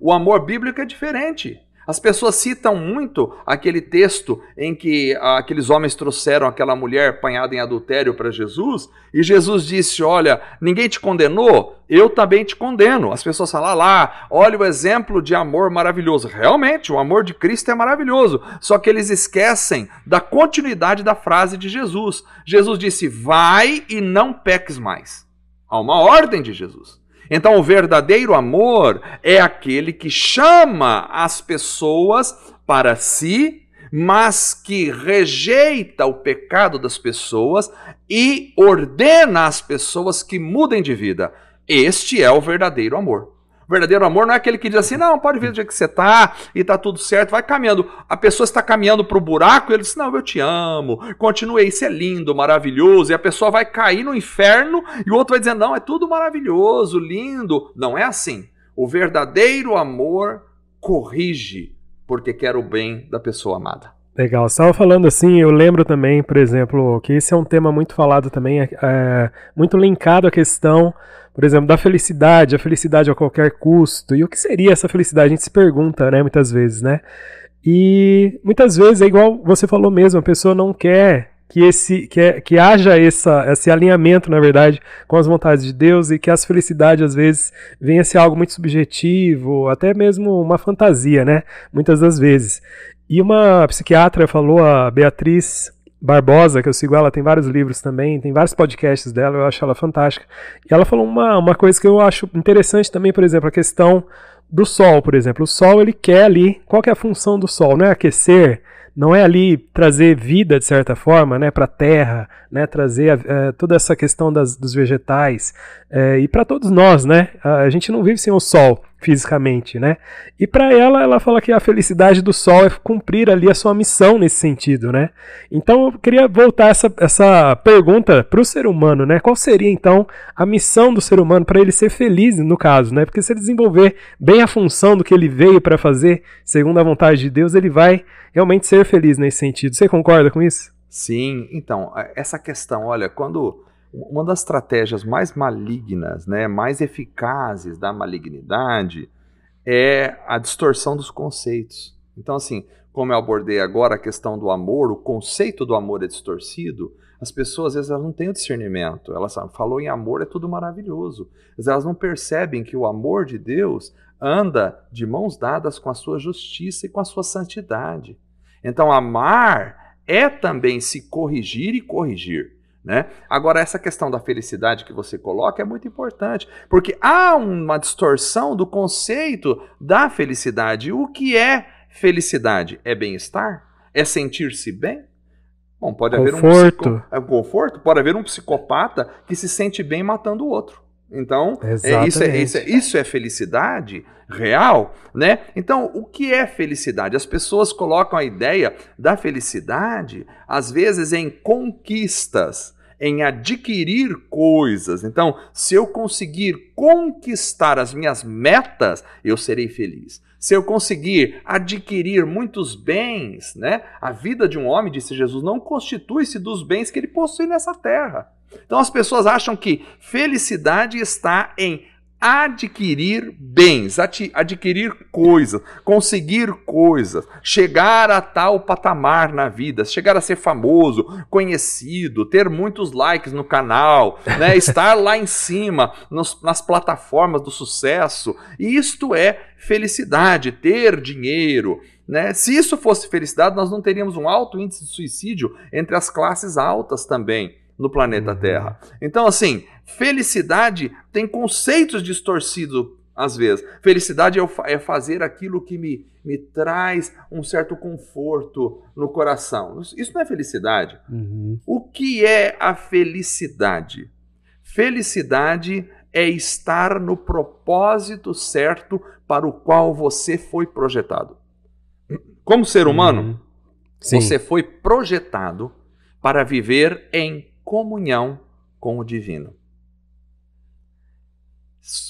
O amor bíblico é diferente. As pessoas citam muito aquele texto em que aqueles homens trouxeram aquela mulher apanhada em adultério para Jesus, e Jesus disse: Olha, ninguém te condenou, eu também te condeno. As pessoas falam ah lá, olha o exemplo de amor maravilhoso. Realmente, o amor de Cristo é maravilhoso, só que eles esquecem da continuidade da frase de Jesus. Jesus disse: Vai e não peques mais. Há uma ordem de Jesus. Então, o verdadeiro amor é aquele que chama as pessoas para si, mas que rejeita o pecado das pessoas e ordena às pessoas que mudem de vida. Este é o verdadeiro amor. O verdadeiro amor não é aquele que diz assim, não, pode vir do jeito que você está e está tudo certo, vai caminhando. A pessoa está caminhando para o buraco e ele diz, não, eu te amo, continue isso é lindo, maravilhoso. E a pessoa vai cair no inferno e o outro vai dizer, não, é tudo maravilhoso, lindo. Não é assim. O verdadeiro amor corrige porque quer o bem da pessoa amada. Legal, estava falando assim, eu lembro também, por exemplo, que esse é um tema muito falado também, é, é, muito linkado à questão, por exemplo, da felicidade, a felicidade a qualquer custo. E o que seria essa felicidade? A gente se pergunta, né, muitas vezes, né? E muitas vezes é igual você falou mesmo, a pessoa não quer que esse que, é, que haja essa, esse alinhamento, na verdade, com as vontades de Deus e que as felicidades às vezes venha a ser algo muito subjetivo, até mesmo uma fantasia, né? Muitas das vezes. E uma psiquiatra falou, a Beatriz Barbosa, que eu sigo ela, tem vários livros também, tem vários podcasts dela, eu acho ela fantástica. E ela falou uma, uma coisa que eu acho interessante também, por exemplo, a questão do Sol, por exemplo. O Sol, ele quer ali, qual que é a função do Sol? Não é aquecer, não é ali trazer vida, de certa forma, né, para a Terra, né, trazer é, toda essa questão das, dos vegetais, é, e para todos nós, né, a gente não vive sem o Sol fisicamente, né, e para ela, ela fala que a felicidade do Sol é cumprir ali a sua missão nesse sentido, né, então eu queria voltar essa, essa pergunta para o ser humano, né, qual seria então a missão do ser humano para ele ser feliz no caso, né, porque se ele desenvolver bem a função do que ele veio para fazer, segundo a vontade de Deus, ele vai realmente ser feliz nesse sentido. Você concorda com isso? Sim, então, essa questão, olha, quando uma das estratégias mais malignas, né, mais eficazes da malignidade é a distorção dos conceitos. Então, assim, como eu abordei agora a questão do amor, o conceito do amor é distorcido, as pessoas às vezes elas não têm o discernimento. Elas falou em amor é tudo maravilhoso, mas elas não percebem que o amor de Deus anda de mãos dadas com a sua justiça e com a sua santidade. Então, amar é também se corrigir e corrigir. Né? Agora, essa questão da felicidade que você coloca é muito importante, porque há uma distorção do conceito da felicidade. O que é felicidade? É bem-estar? É sentir-se bem? Bom, pode conforto. haver um psico... é conforto, pode haver um psicopata que se sente bem matando o outro. Então, é, isso, é, isso, é, isso é felicidade real, né? Então, o que é felicidade? As pessoas colocam a ideia da felicidade, às vezes, em conquistas, em adquirir coisas. Então, se eu conseguir conquistar as minhas metas, eu serei feliz. Se eu conseguir adquirir muitos bens, né? A vida de um homem, disse Jesus, não constitui-se dos bens que ele possui nessa terra. Então as pessoas acham que felicidade está em adquirir bens, adquirir coisas, conseguir coisas, chegar a tal patamar na vida, chegar a ser famoso, conhecido, ter muitos likes no canal, né, estar lá em cima nos, nas plataformas do sucesso. E isto é felicidade, ter dinheiro. Né? Se isso fosse felicidade, nós não teríamos um alto índice de suicídio entre as classes altas também no planeta uhum. Terra. Então, assim, felicidade tem conceitos distorcidos às vezes. Felicidade é, é fazer aquilo que me, me traz um certo conforto no coração. Isso não é felicidade. Uhum. O que é a felicidade? Felicidade é estar no propósito certo para o qual você foi projetado. Como ser humano, uhum. você foi projetado para viver em comunhão com o divino.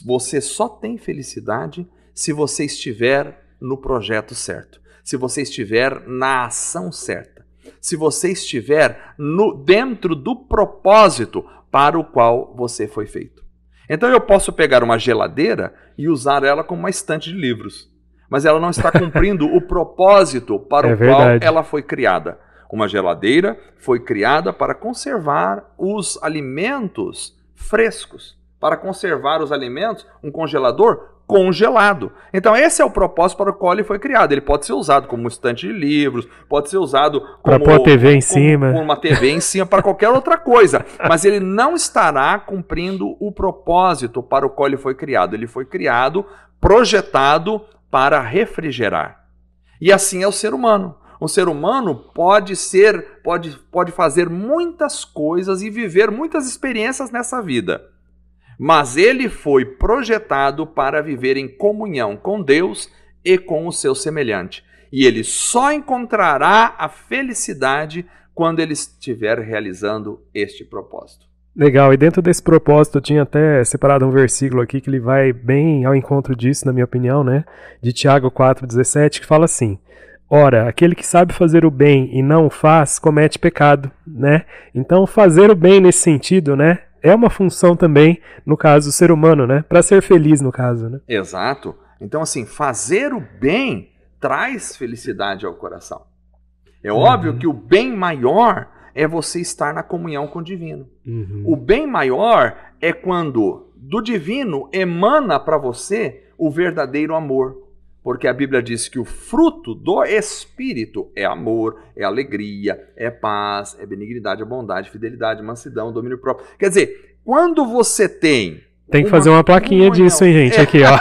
Você só tem felicidade se você estiver no projeto certo, se você estiver na ação certa, se você estiver no, dentro do propósito para o qual você foi feito. Então eu posso pegar uma geladeira e usar ela como uma estante de livros, mas ela não está cumprindo o propósito para é o verdade. qual ela foi criada. Uma geladeira foi criada para conservar os alimentos frescos, para conservar os alimentos, um congelador congelado. Então esse é o propósito para o qual ele foi criado. Ele pode ser usado como estante de livros, pode ser usado como, pôr TV em como, cima, como uma TV em cima para qualquer outra coisa, mas ele não estará cumprindo o propósito para o qual ele foi criado. Ele foi criado, projetado para refrigerar. E assim é o ser humano. Um ser humano pode ser, pode, pode fazer muitas coisas e viver muitas experiências nessa vida. Mas ele foi projetado para viver em comunhão com Deus e com o seu semelhante. E ele só encontrará a felicidade quando ele estiver realizando este propósito. Legal, e dentro desse propósito eu tinha até separado um versículo aqui que ele vai bem ao encontro disso, na minha opinião, né? De Tiago 4,17, que fala assim: Ora, aquele que sabe fazer o bem e não o faz, comete pecado, né? Então, fazer o bem nesse sentido, né, é uma função também, no caso do ser humano, né, para ser feliz no caso, né? Exato. Então, assim, fazer o bem traz felicidade ao coração. É uhum. óbvio que o bem maior é você estar na comunhão com o divino. Uhum. O bem maior é quando do divino emana para você o verdadeiro amor porque a Bíblia diz que o fruto do Espírito é amor, é alegria, é paz, é benignidade, é bondade, fidelidade, mansidão, domínio próprio. Quer dizer, quando você tem. Tem que uma fazer uma plaquinha comunhão, disso, hein, gente? É. Aqui, ó.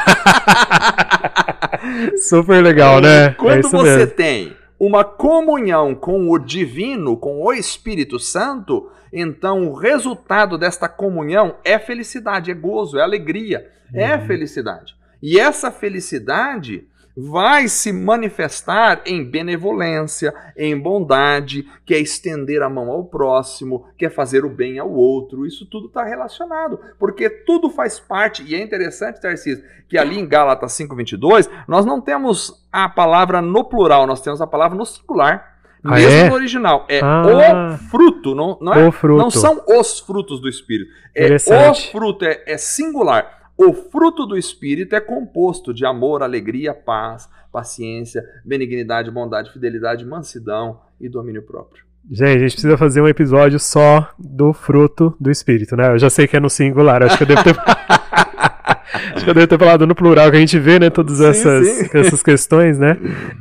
Super legal, né? É quando é você mesmo. tem uma comunhão com o divino, com o Espírito Santo, então o resultado desta comunhão é felicidade, é gozo, é alegria, é uhum. é felicidade. E essa felicidade vai se manifestar em benevolência, em bondade, que é estender a mão ao próximo, que é fazer o bem ao outro. Isso tudo está relacionado, porque tudo faz parte. E é interessante, Tarcísio, que ali em Gálatas 5,22, nós não temos a palavra no plural, nós temos a palavra no singular. Ah, mesmo é? no original. É ah, o fruto, não, não, é, fruto. não são os frutos do Espírito. É o fruto, é, é singular. O fruto do Espírito é composto de amor, alegria, paz, paciência, benignidade, bondade, fidelidade, mansidão e domínio próprio. Gente, a gente precisa fazer um episódio só do fruto do Espírito, né? Eu já sei que é no singular, acho que eu devo ter. Acho que eu devo ter falado no plural, que a gente vê, né, todas sim, essas, sim. essas questões, né?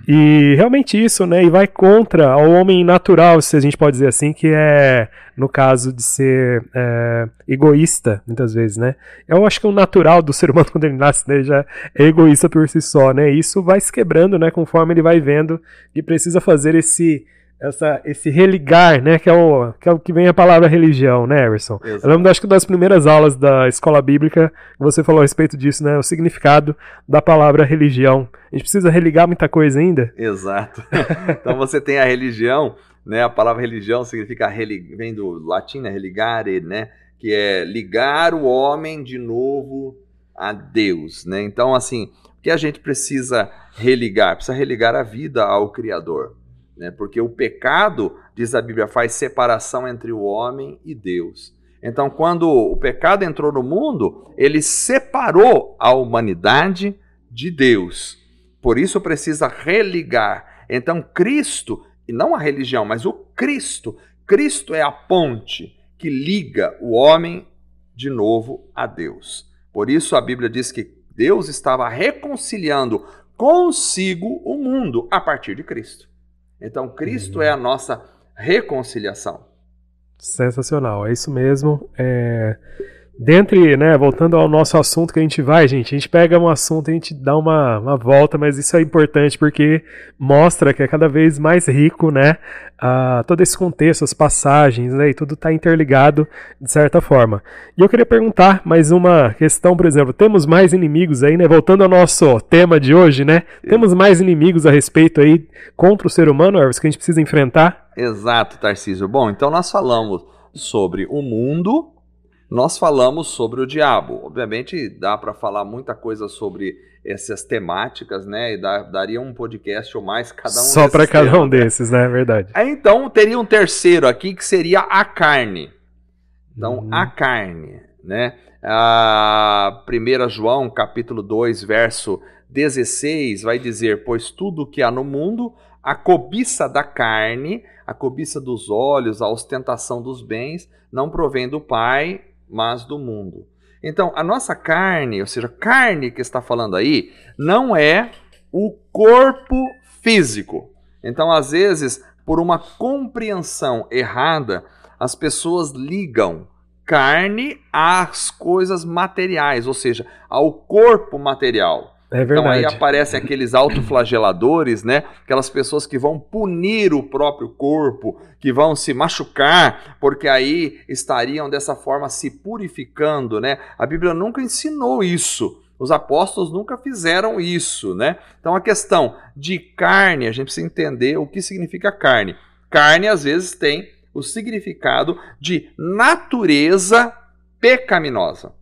E realmente isso, né? E vai contra o homem natural, se a gente pode dizer assim, que é, no caso de ser é, egoísta, muitas vezes, né? Eu acho que o natural do ser humano, quando ele nasce, né, já é egoísta por si só, né? E isso vai se quebrando, né, conforme ele vai vendo que precisa fazer esse essa, esse religar, né, que é, o, que é o que vem a palavra religião, né, Emerson? Exato. Eu lembro, acho que das primeiras aulas da escola bíblica, você falou a respeito disso, né, o significado da palavra religião. A gente precisa religar muita coisa ainda? Exato. então você tem a religião, né, a palavra religião significa, vem do latim, né, religare, né, que é ligar o homem de novo a Deus, né? Então, assim, o que a gente precisa religar? Precisa religar a vida ao Criador né? porque o pecado, diz a Bíblia, faz separação entre o homem e Deus. Então, quando o pecado entrou no mundo, ele separou a humanidade de Deus. Por isso precisa religar. Então, Cristo, e não a religião, mas o Cristo, Cristo é a ponte que liga o homem de novo a Deus. Por isso a Bíblia diz que Deus estava reconciliando consigo o mundo a partir de Cristo. Então, Cristo uhum. é a nossa reconciliação. Sensacional, é isso mesmo. É... Dentre, né, voltando ao nosso assunto que a gente vai, gente, a gente pega um assunto e a gente dá uma, uma volta, mas isso é importante porque mostra que é cada vez mais rico, né, uh, todo esse contexto, as passagens, né, e tudo está interligado de certa forma. E eu queria perguntar mais uma questão, por exemplo, temos mais inimigos aí, né, voltando ao nosso tema de hoje, né, temos mais inimigos a respeito aí contra o ser humano, Elvis, que a gente precisa enfrentar? Exato, Tarcísio. Bom, então nós falamos sobre o mundo, nós falamos sobre o diabo. Obviamente dá para falar muita coisa sobre essas temáticas, né? E dá, daria um podcast ou mais cada um Só para cada um desses, né? É verdade. Aí, então teria um terceiro aqui que seria a carne. Então, uhum. a carne, né? A 1 João, capítulo 2, verso 16, vai dizer: Pois tudo que há no mundo, a cobiça da carne, a cobiça dos olhos, a ostentação dos bens, não provém do Pai, mas do mundo. Então, a nossa carne, ou seja, carne que está falando aí, não é o corpo físico. Então, às vezes, por uma compreensão errada, as pessoas ligam carne às coisas materiais, ou seja, ao corpo material. É verdade. Então aí aparecem aqueles autoflageladores, né? Aquelas pessoas que vão punir o próprio corpo, que vão se machucar, porque aí estariam dessa forma se purificando, né? A Bíblia nunca ensinou isso. Os apóstolos nunca fizeram isso, né? Então a questão de carne, a gente precisa entender o que significa carne. Carne às vezes tem o significado de natureza pecaminosa.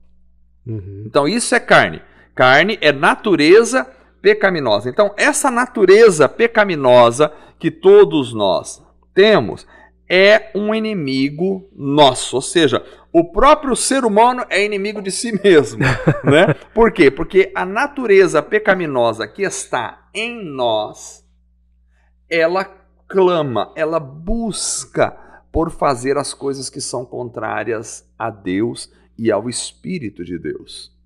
Uhum. Então isso é carne. Carne é natureza pecaminosa. Então, essa natureza pecaminosa que todos nós temos é um inimigo nosso, ou seja, o próprio ser humano é inimigo de si mesmo, né? Por quê? Porque a natureza pecaminosa que está em nós, ela clama, ela busca por fazer as coisas que são contrárias a Deus e ao Espírito de Deus.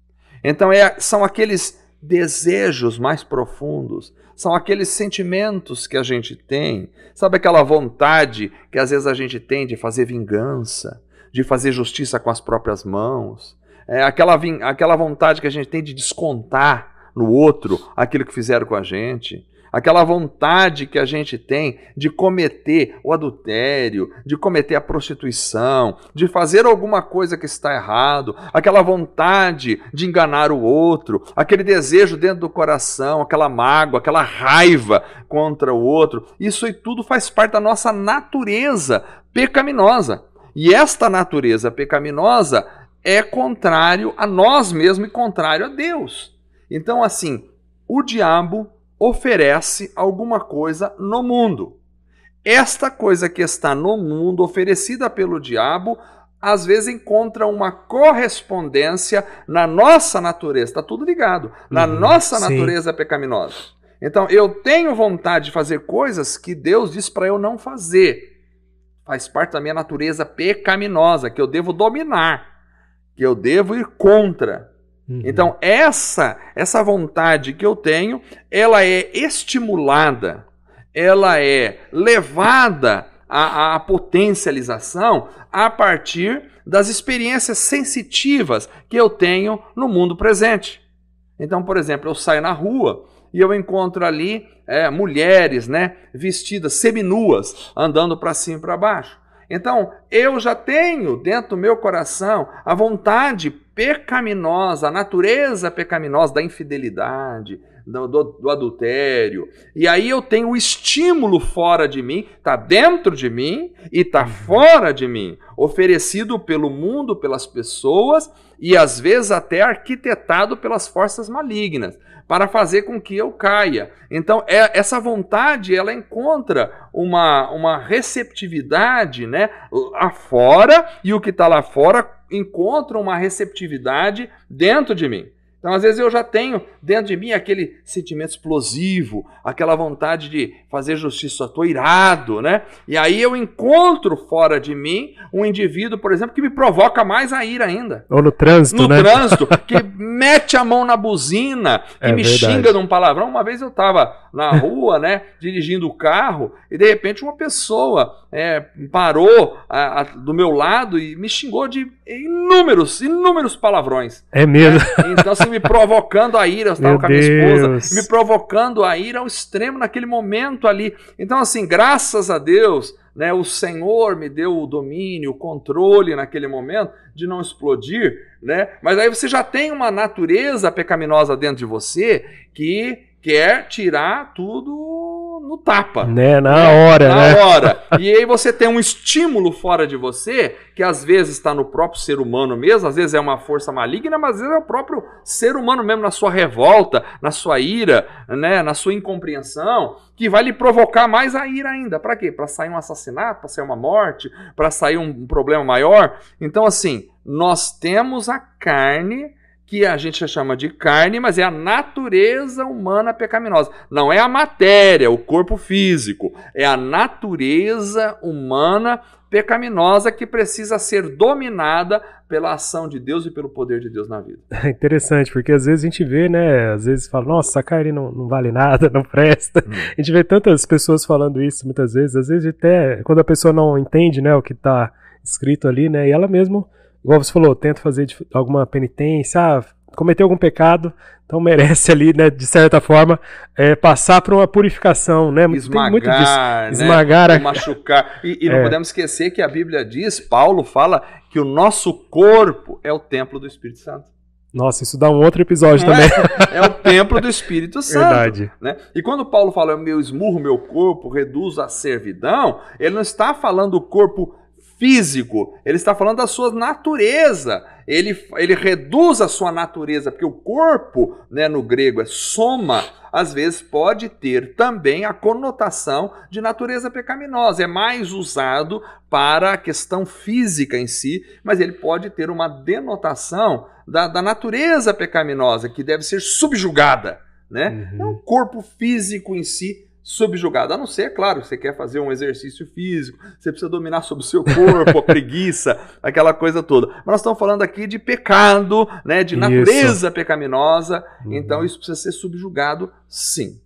Então é, são aqueles desejos mais profundos, são aqueles sentimentos que a gente tem, sabe aquela vontade que às vezes a gente tem de fazer vingança, de fazer justiça com as próprias mãos, é aquela, aquela vontade que a gente tem de descontar no outro aquilo que fizeram com a gente aquela vontade que a gente tem de cometer o adultério, de cometer a prostituição, de fazer alguma coisa que está errado, aquela vontade de enganar o outro, aquele desejo dentro do coração, aquela mágoa, aquela raiva contra o outro, isso e tudo faz parte da nossa natureza pecaminosa. E esta natureza pecaminosa é contrário a nós mesmos e contrário a Deus. Então, assim, o diabo oferece alguma coisa no mundo. Esta coisa que está no mundo, oferecida pelo diabo, às vezes encontra uma correspondência na nossa natureza. Está tudo ligado. Na uhum, nossa sim. natureza pecaminosa. Então, eu tenho vontade de fazer coisas que Deus diz para eu não fazer. Faz parte da minha natureza pecaminosa, que eu devo dominar, que eu devo ir contra. Uhum. Então, essa essa vontade que eu tenho, ela é estimulada, ela é levada à, à potencialização a partir das experiências sensitivas que eu tenho no mundo presente. Então, por exemplo, eu saio na rua e eu encontro ali é, mulheres né, vestidas seminuas, andando para cima e para baixo. Então, eu já tenho dentro do meu coração a vontade pecaminosa, a natureza pecaminosa da infidelidade, do, do, do, adultério. E aí eu tenho o estímulo fora de mim, está dentro de mim e está uhum. fora de mim, oferecido pelo mundo, pelas pessoas e às vezes até arquitetado pelas forças malignas para fazer com que eu caia. Então, é, essa vontade, ela encontra uma, uma receptividade né, lá fora, e o que está lá fora encontra uma receptividade dentro de mim. Então, às vezes, eu já tenho dentro de mim aquele sentimento explosivo, aquela vontade de fazer justiça, estou irado, né? E aí eu encontro fora de mim um indivíduo, por exemplo, que me provoca mais a ira ainda. Ou no trânsito, no né? No trânsito, que mete a mão na buzina, que é me verdade. xinga num palavrão. Uma vez eu estava na rua, né, dirigindo o carro, e de repente uma pessoa é, parou a, a, do meu lado e me xingou de inúmeros, inúmeros palavrões. É mesmo. Né? Então, assim, me provocando a ira, eu estava com a minha esposa, me provocando a ira ao extremo naquele momento ali. Então, assim, graças a Deus, né, o Senhor me deu o domínio, o controle naquele momento de não explodir, né? Mas aí você já tem uma natureza pecaminosa dentro de você que quer tirar tudo no tapa. Né, na né? hora, na né? Hora. E aí você tem um estímulo fora de você, que às vezes está no próprio ser humano mesmo, às vezes é uma força maligna, mas às vezes é o próprio ser humano mesmo, na sua revolta, na sua ira, né, na sua incompreensão, que vai lhe provocar mais a ira ainda. Para quê? Para sair um assassinato, para sair uma morte, para sair um problema maior. Então, assim, nós temos a carne que a gente chama de carne, mas é a natureza humana pecaminosa. Não é a matéria, o corpo físico, é a natureza humana pecaminosa que precisa ser dominada pela ação de Deus e pelo poder de Deus na vida. É interessante, porque às vezes a gente vê, né? Às vezes fala, nossa, a carne não, não vale nada, não presta. Hum. A gente vê tantas pessoas falando isso muitas vezes, às vezes até quando a pessoa não entende, né, o que está escrito ali, né? E ela mesmo igual você falou, tenta fazer alguma penitência, ah, cometeu algum pecado, então merece ali, né, de certa forma, é, passar por uma purificação, né? Esmagar, muito disso. Né? Esmagar, a... machucar. E, e não é. podemos esquecer que a Bíblia diz, Paulo fala que o nosso corpo é o templo do Espírito Santo. Nossa, isso dá um outro episódio também. É, é o templo do Espírito Santo. Verdade. Né? E quando Paulo fala, eu esmurro meu corpo, reduzo a servidão, ele não está falando o corpo físico, ele está falando da sua natureza. Ele, ele reduz a sua natureza, porque o corpo, né, no grego, é soma, às vezes pode ter também a conotação de natureza pecaminosa. É mais usado para a questão física em si, mas ele pode ter uma denotação da, da natureza pecaminosa, que deve ser subjugada. Né? Uhum. Não o corpo físico em si subjugado. A não ser, claro, você quer fazer um exercício físico, você precisa dominar sobre o seu corpo, a preguiça, aquela coisa toda. Mas nós estamos falando aqui de pecado, né, de natureza isso. pecaminosa, uhum. então isso precisa ser subjugado, sim.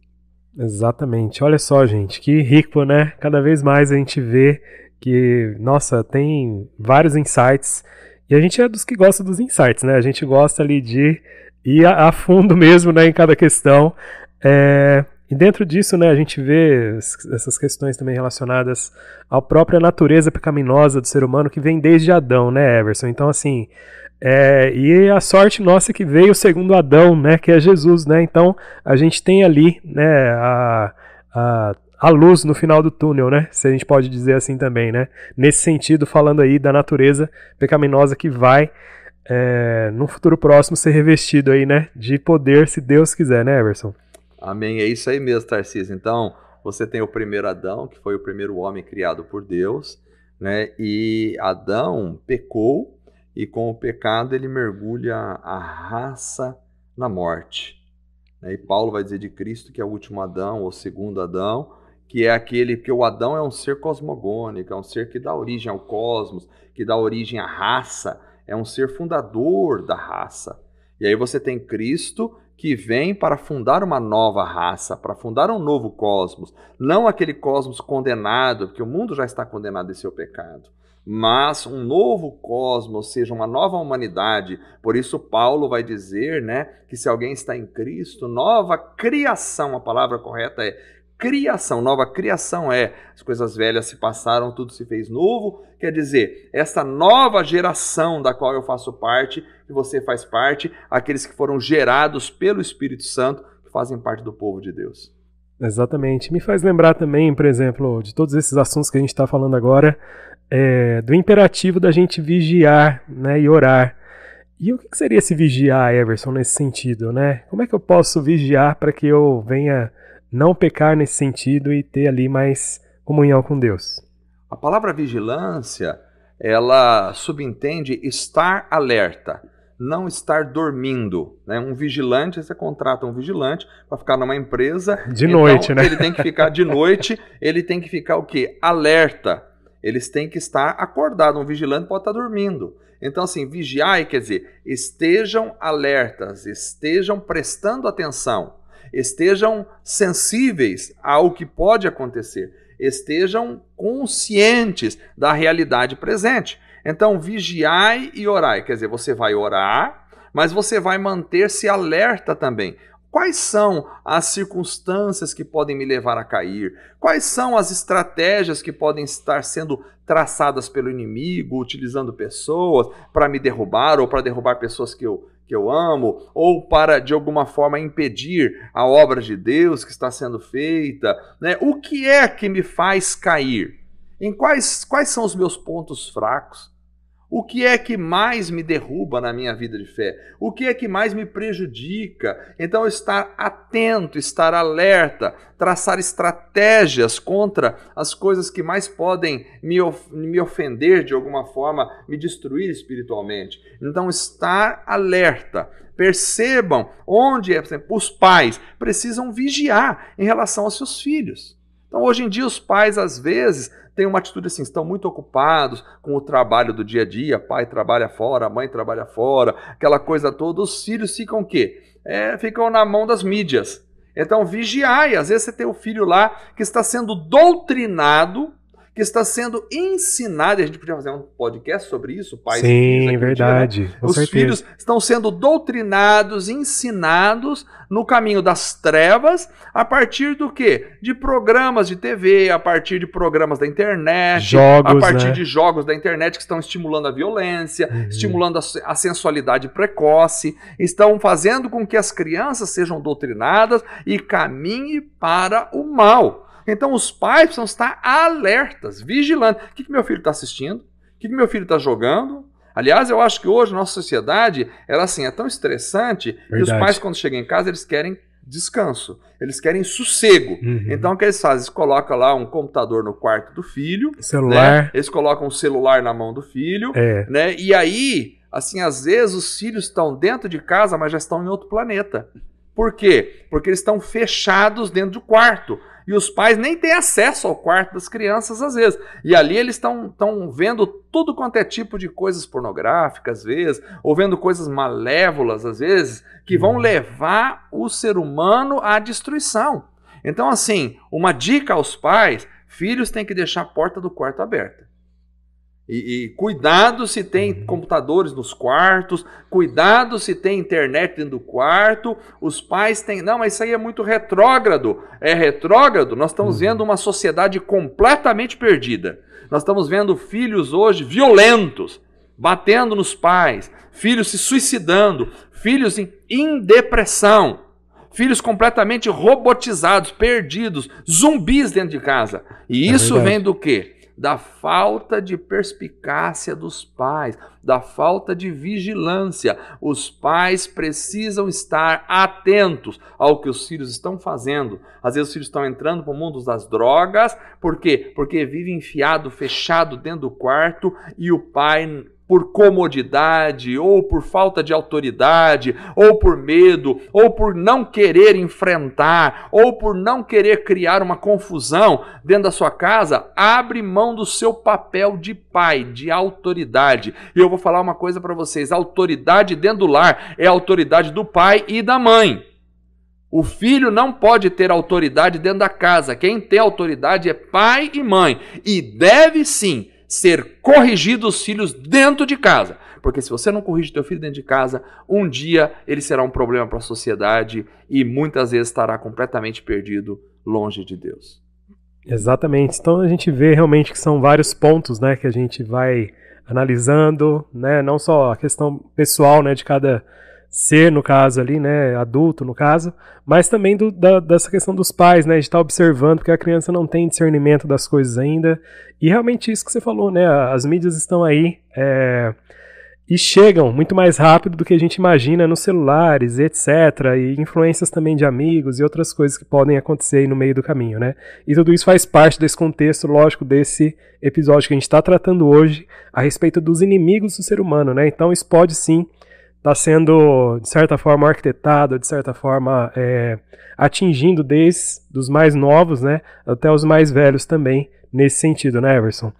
Exatamente. Olha só, gente, que rico, né? Cada vez mais a gente vê que, nossa, tem vários insights. E a gente é dos que gosta dos insights, né? A gente gosta ali de ir a, a fundo mesmo né, em cada questão. É, e dentro disso, né, a gente vê essas questões também relacionadas à própria natureza pecaminosa do ser humano que vem desde Adão, né, Everson? Então, assim, é, e a sorte nossa é que veio segundo Adão, né, que é Jesus, né? Então, a gente tem ali, né, a, a, a luz no final do túnel, né? Se a gente pode dizer assim também, né? Nesse sentido, falando aí da natureza pecaminosa que vai é, no futuro próximo ser revestido aí, né, de poder, se Deus quiser, né, Everson? Amém. É isso aí mesmo, Tarcísio. Então, você tem o primeiro Adão, que foi o primeiro homem criado por Deus, né? E Adão pecou e com o pecado ele mergulha a raça na morte. Né? E Paulo vai dizer de Cristo que é o último Adão, ou segundo Adão, que é aquele que o Adão é um ser cosmogônico, é um ser que dá origem ao cosmos, que dá origem à raça, é um ser fundador da raça. E aí você tem Cristo que vem para fundar uma nova raça, para fundar um novo cosmos, não aquele cosmos condenado, porque o mundo já está condenado em seu pecado, mas um novo cosmos, ou seja, uma nova humanidade. Por isso Paulo vai dizer, né, que se alguém está em Cristo, nova criação, a palavra correta é criação, nova criação é as coisas velhas se passaram, tudo se fez novo. Quer dizer, essa nova geração da qual eu faço parte, que você faz parte, aqueles que foram gerados pelo Espírito Santo, que fazem parte do povo de Deus. Exatamente. Me faz lembrar também, por exemplo, de todos esses assuntos que a gente está falando agora, é, do imperativo da gente vigiar né, e orar. E o que seria esse vigiar, Everson, nesse sentido, né? Como é que eu posso vigiar para que eu venha não pecar nesse sentido e ter ali mais comunhão com Deus. A palavra vigilância, ela subentende estar alerta, não estar dormindo. Né? Um vigilante, você contrata um vigilante para ficar numa empresa. De então, noite, né? Ele tem que ficar de noite, ele tem que ficar o quê? Alerta. Eles têm que estar acordados. Um vigilante pode estar dormindo. Então, assim, vigiar quer dizer, estejam alertas, estejam prestando atenção estejam sensíveis ao que pode acontecer, estejam conscientes da realidade presente. Então, vigiai e orai, quer dizer, você vai orar, mas você vai manter-se alerta também. Quais são as circunstâncias que podem me levar a cair? Quais são as estratégias que podem estar sendo traçadas pelo inimigo, utilizando pessoas para me derrubar ou para derrubar pessoas que eu, que eu amo, ou para de alguma forma impedir a obra de Deus que está sendo feita, né? O que é que me faz cair? Em quais, quais são os meus pontos fracos? O que é que mais me derruba na minha vida de fé? O que é que mais me prejudica? Então, estar atento, estar alerta, traçar estratégias contra as coisas que mais podem me, of me ofender de alguma forma, me destruir espiritualmente. Então, estar alerta. Percebam onde, por exemplo, os pais precisam vigiar em relação aos seus filhos. Então, hoje em dia, os pais, às vezes, têm uma atitude assim, estão muito ocupados com o trabalho do dia a dia, pai trabalha fora, mãe trabalha fora, aquela coisa toda, os filhos ficam o quê? É, ficam na mão das mídias. Então, vigiai. Às vezes você tem o filho lá que está sendo doutrinado que está sendo ensinado, e a gente podia fazer um podcast sobre isso, pais Sim, e filhos. verdade. Né? Os certeza. filhos estão sendo doutrinados, ensinados no caminho das trevas, a partir do quê? De programas de TV, a partir de programas da internet, jogos, a partir né? de jogos da internet que estão estimulando a violência, uhum. estimulando a, a sensualidade precoce, estão fazendo com que as crianças sejam doutrinadas e caminhem para o mal. Então os pais precisam estar alertas, vigilantes. O que, que meu filho está assistindo? O que, que meu filho está jogando? Aliás, eu acho que hoje nossa sociedade ela assim, é tão estressante Verdade. que os pais, quando chegam em casa, eles querem descanso, eles querem sossego. Uhum. Então o que eles fazem? Eles colocam lá um computador no quarto do filho, celular. Né? eles colocam um celular na mão do filho, é. né? E aí, assim, às vezes os filhos estão dentro de casa, mas já estão em outro planeta. Por quê? Porque eles estão fechados dentro do quarto. E os pais nem têm acesso ao quarto das crianças às vezes. E ali eles estão vendo tudo quanto é tipo de coisas pornográficas às vezes, ou vendo coisas malévolas às vezes, que vão uhum. levar o ser humano à destruição. Então, assim, uma dica aos pais: filhos têm que deixar a porta do quarto aberta. E, e, cuidado se tem uhum. computadores nos quartos, cuidado se tem internet dentro do quarto. Os pais têm. Não, mas isso aí é muito retrógrado. É retrógrado? Nós estamos uhum. vendo uma sociedade completamente perdida. Nós estamos vendo filhos hoje violentos, batendo nos pais, filhos se suicidando, filhos em, em depressão, filhos completamente robotizados, perdidos, zumbis dentro de casa. E é isso vem do quê? Da falta de perspicácia dos pais, da falta de vigilância. Os pais precisam estar atentos ao que os filhos estão fazendo. Às vezes os filhos estão entrando para o mundo das drogas, por quê? Porque vive enfiado, fechado dentro do quarto e o pai por comodidade, ou por falta de autoridade, ou por medo, ou por não querer enfrentar, ou por não querer criar uma confusão dentro da sua casa, abre mão do seu papel de pai, de autoridade. E eu vou falar uma coisa para vocês: autoridade dentro do lar é a autoridade do pai e da mãe. O filho não pode ter autoridade dentro da casa. Quem tem autoridade é pai e mãe. E deve sim ser corrigido os filhos dentro de casa. Porque se você não corrige teu filho dentro de casa, um dia ele será um problema para a sociedade e muitas vezes estará completamente perdido longe de Deus. Exatamente. Então a gente vê realmente que são vários pontos, né, que a gente vai analisando, né, não só a questão pessoal, né, de cada ser, no caso ali, né, adulto no caso, mas também do, da, dessa questão dos pais, né, de estar observando, porque a criança não tem discernimento das coisas ainda, e realmente isso que você falou, né, as mídias estão aí é, e chegam muito mais rápido do que a gente imagina nos celulares, etc, e influências também de amigos e outras coisas que podem acontecer aí no meio do caminho, né, e tudo isso faz parte desse contexto, lógico, desse episódio que a gente está tratando hoje a respeito dos inimigos do ser humano, né, então isso pode sim está sendo, de certa forma, arquitetado, de certa forma, é, atingindo desde os mais novos né, até os mais velhos também, nesse sentido, né, Everson?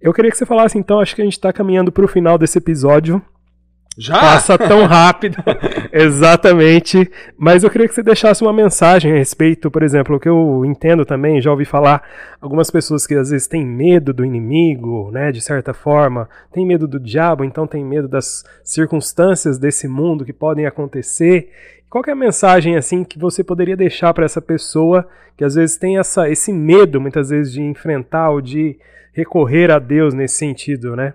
Eu queria que você falasse, então, acho que a gente está caminhando para o final desse episódio. Já? Passa tão rápido. Exatamente. Mas eu queria que você deixasse uma mensagem a respeito, por exemplo, o que eu entendo também, já ouvi falar, algumas pessoas que às vezes têm medo do inimigo, né, de certa forma, têm medo do diabo, então têm medo das circunstâncias desse mundo que podem acontecer. Qual é a mensagem assim que você poderia deixar para essa pessoa que às vezes tem essa, esse medo, muitas vezes, de enfrentar ou de recorrer a Deus nesse sentido, né?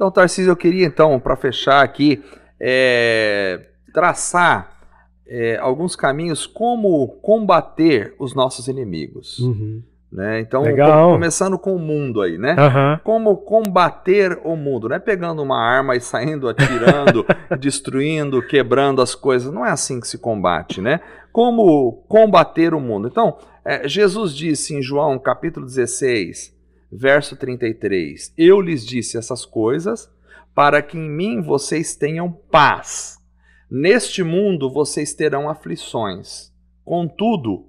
Então, Tarcísio, eu queria então, para fechar aqui, é, traçar é, alguns caminhos como combater os nossos inimigos. Uhum. Né? Então, com, começando com o mundo aí, né? Uhum. Como combater o mundo, não é pegando uma arma e saindo atirando, destruindo, quebrando as coisas. Não é assim que se combate, né? Como combater o mundo. Então, é, Jesus disse em João capítulo 16, verso 33: Eu lhes disse essas coisas para que em mim vocês tenham paz. Neste mundo vocês terão aflições. Contudo,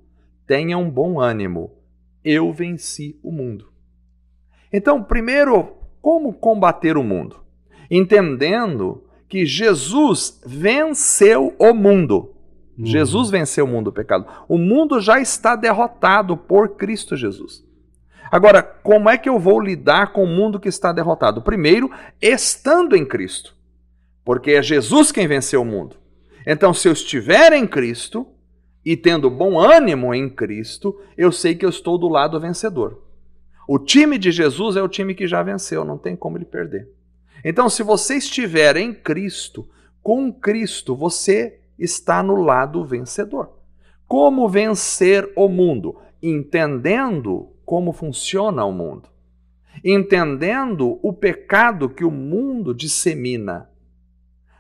tenham bom ânimo. Eu venci o mundo. Então, primeiro, como combater o mundo? Entendendo que Jesus venceu o mundo. Uhum. Jesus venceu o mundo do pecado. O mundo já está derrotado por Cristo Jesus. Agora, como é que eu vou lidar com o mundo que está derrotado? Primeiro, estando em Cristo. Porque é Jesus quem venceu o mundo. Então, se eu estiver em Cristo e tendo bom ânimo em Cristo, eu sei que eu estou do lado vencedor. O time de Jesus é o time que já venceu, não tem como ele perder. Então, se você estiver em Cristo, com Cristo, você está no lado vencedor. Como vencer o mundo? Entendendo como funciona o mundo, entendendo o pecado que o mundo dissemina,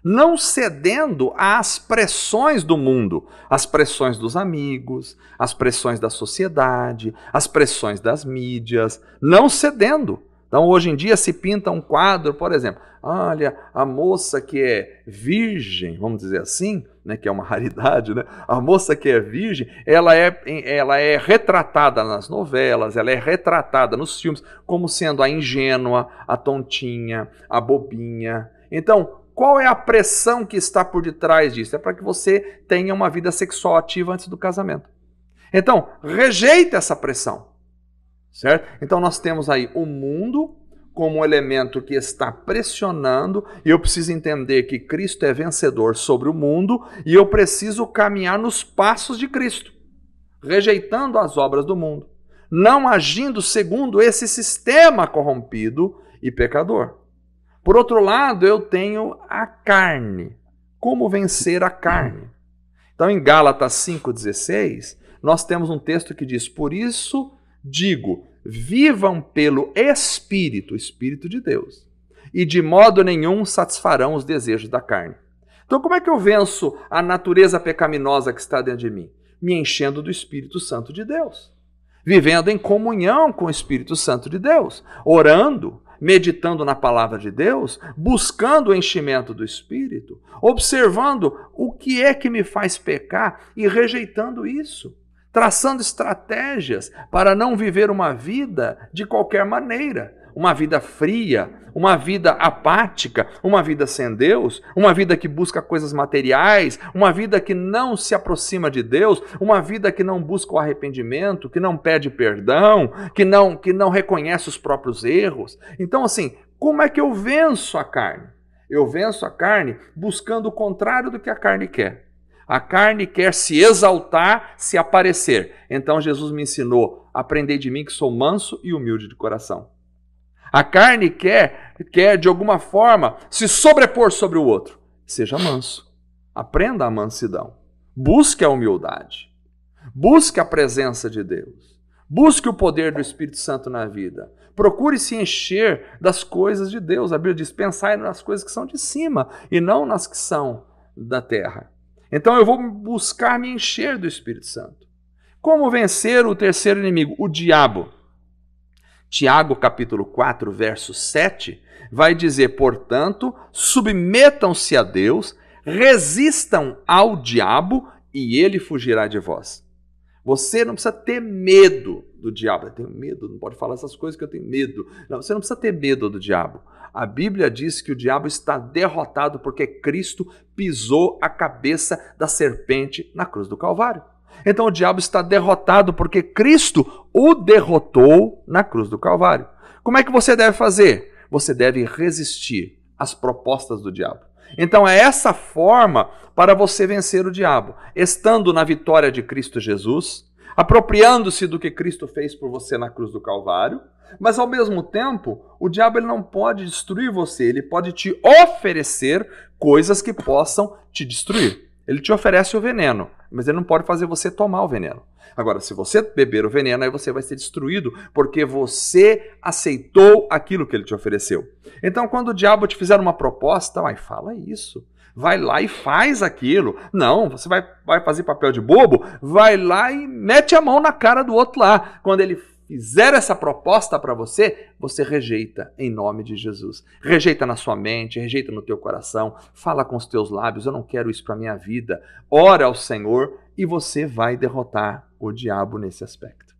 não cedendo às pressões do mundo, às pressões dos amigos, às pressões da sociedade, às pressões das mídias, não cedendo. Então, hoje em dia se pinta um quadro, por exemplo, olha, a moça que é virgem, vamos dizer assim, né, que é uma raridade, né? A moça que é virgem, ela é, ela é retratada nas novelas, ela é retratada nos filmes como sendo a ingênua, a tontinha, a bobinha. Então, qual é a pressão que está por detrás disso? É para que você tenha uma vida sexual ativa antes do casamento. Então, rejeita essa pressão. Certo? Então nós temos aí o mundo como um elemento que está pressionando, e eu preciso entender que Cristo é vencedor sobre o mundo, e eu preciso caminhar nos passos de Cristo, rejeitando as obras do mundo, não agindo segundo esse sistema corrompido e pecador. Por outro lado, eu tenho a carne. Como vencer a carne? Então, em Gálatas 5,16, nós temos um texto que diz: Por isso digo, vivam pelo Espírito, Espírito de Deus, e de modo nenhum satisfarão os desejos da carne. Então, como é que eu venço a natureza pecaminosa que está dentro de mim? Me enchendo do Espírito Santo de Deus, vivendo em comunhão com o Espírito Santo de Deus, orando, meditando na palavra de Deus, buscando o enchimento do Espírito, observando o que é que me faz pecar e rejeitando isso traçando estratégias para não viver uma vida de qualquer maneira, uma vida fria, uma vida apática, uma vida sem Deus, uma vida que busca coisas materiais, uma vida que não se aproxima de Deus, uma vida que não busca o arrependimento, que não pede perdão, que não que não reconhece os próprios erros. Então assim, como é que eu venço a carne? Eu venço a carne buscando o contrário do que a carne quer. A carne quer se exaltar, se aparecer. Então Jesus me ensinou: aprendei de mim que sou manso e humilde de coração. A carne quer, quer de alguma forma se sobrepor sobre o outro. Seja manso. Aprenda a mansidão. Busque a humildade. Busque a presença de Deus. Busque o poder do Espírito Santo na vida. Procure se encher das coisas de Deus. A Bíblia diz: pensai nas coisas que são de cima e não nas que são da terra. Então eu vou buscar me encher do Espírito Santo. Como vencer o terceiro inimigo, o diabo? Tiago capítulo 4, verso 7, vai dizer, portanto, submetam-se a Deus, resistam ao diabo e ele fugirá de vós. Você não precisa ter medo do diabo. Eu tenho medo, não pode falar essas coisas que eu tenho medo. Não, você não precisa ter medo do diabo. A Bíblia diz que o diabo está derrotado porque Cristo pisou a cabeça da serpente na cruz do Calvário. Então o diabo está derrotado porque Cristo o derrotou na cruz do Calvário. Como é que você deve fazer? Você deve resistir às propostas do diabo. Então é essa forma para você vencer o diabo, estando na vitória de Cristo Jesus, apropriando-se do que Cristo fez por você na cruz do Calvário, mas ao mesmo tempo, o diabo ele não pode destruir você, ele pode te oferecer coisas que possam te destruir. Ele te oferece o veneno, mas ele não pode fazer você tomar o veneno. Agora, se você beber o veneno, aí você vai ser destruído, porque você aceitou aquilo que ele te ofereceu. Então, quando o diabo te fizer uma proposta, vai, fala isso. Vai lá e faz aquilo. Não, você vai, vai fazer papel de bobo? Vai lá e mete a mão na cara do outro lá. Quando ele fizer essa proposta para você, você rejeita em nome de Jesus. Rejeita na sua mente, rejeita no teu coração, fala com os teus lábios, eu não quero isso para minha vida. Ora ao Senhor e você vai derrotar o diabo nesse aspecto.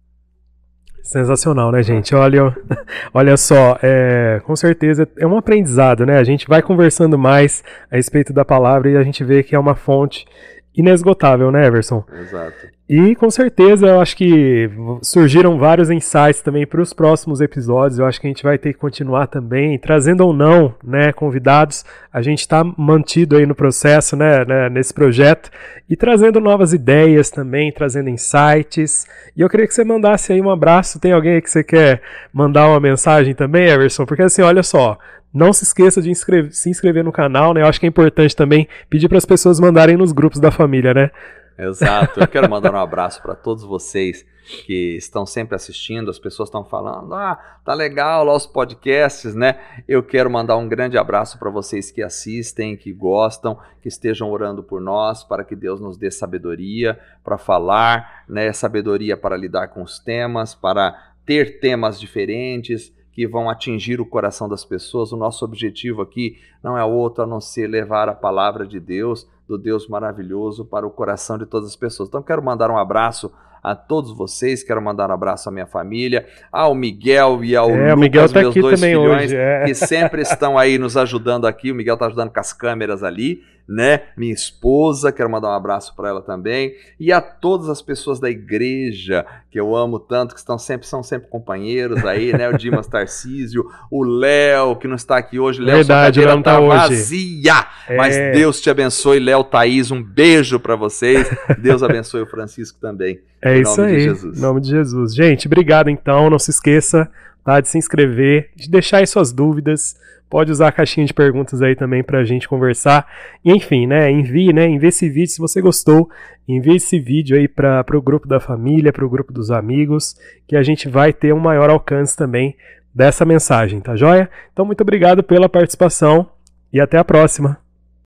Sensacional, né, gente? Olha, olha só, é, com certeza é um aprendizado, né? A gente vai conversando mais a respeito da palavra e a gente vê que é uma fonte inesgotável, né, Everson? Exato. E com certeza eu acho que surgiram vários insights também para os próximos episódios. Eu acho que a gente vai ter que continuar também, trazendo ou não, né, convidados. A gente está mantido aí no processo, né, né, nesse projeto e trazendo novas ideias também, trazendo insights. E eu queria que você mandasse aí um abraço. Tem alguém aí que você quer mandar uma mensagem também, Everson? Porque assim, olha só, não se esqueça de inscrever, se inscrever no canal, né? Eu acho que é importante também pedir para as pessoas mandarem nos grupos da família, né? Exato. Eu quero mandar um abraço para todos vocês que estão sempre assistindo. As pessoas estão falando: "Ah, tá legal lá os podcasts, né?". Eu quero mandar um grande abraço para vocês que assistem, que gostam, que estejam orando por nós, para que Deus nos dê sabedoria para falar, né, sabedoria para lidar com os temas, para ter temas diferentes, que vão atingir o coração das pessoas. O nosso objetivo aqui não é outro a não ser levar a palavra de Deus, do Deus maravilhoso, para o coração de todas as pessoas. Então, quero mandar um abraço a todos vocês, quero mandar um abraço à minha família, ao Miguel e ao é, Lucas, Miguel tá meus aqui dois filhões, hoje, é. que sempre estão aí nos ajudando aqui. O Miguel está ajudando com as câmeras ali né? Minha esposa, quero mandar um abraço para ela também, e a todas as pessoas da igreja que eu amo tanto, que estão sempre são sempre companheiros aí, né? O Dimas Tarcísio, o Léo, que não está aqui hoje, Léo, Verdade, sua não tá, tá vazia. É. Mas Deus te abençoe, Léo, Thaís, um beijo para vocês. Deus abençoe o Francisco também. É isso aí. Em nome de Jesus. Gente, obrigado então, não se esqueça tá, de se inscrever, de deixar aí suas dúvidas pode usar a caixinha de perguntas aí também para a gente conversar. E, enfim, né, envie, né, envie esse vídeo se você gostou, envie esse vídeo aí para o grupo da família, para o grupo dos amigos, que a gente vai ter um maior alcance também dessa mensagem, tá joia? Então, muito obrigado pela participação e até a próxima.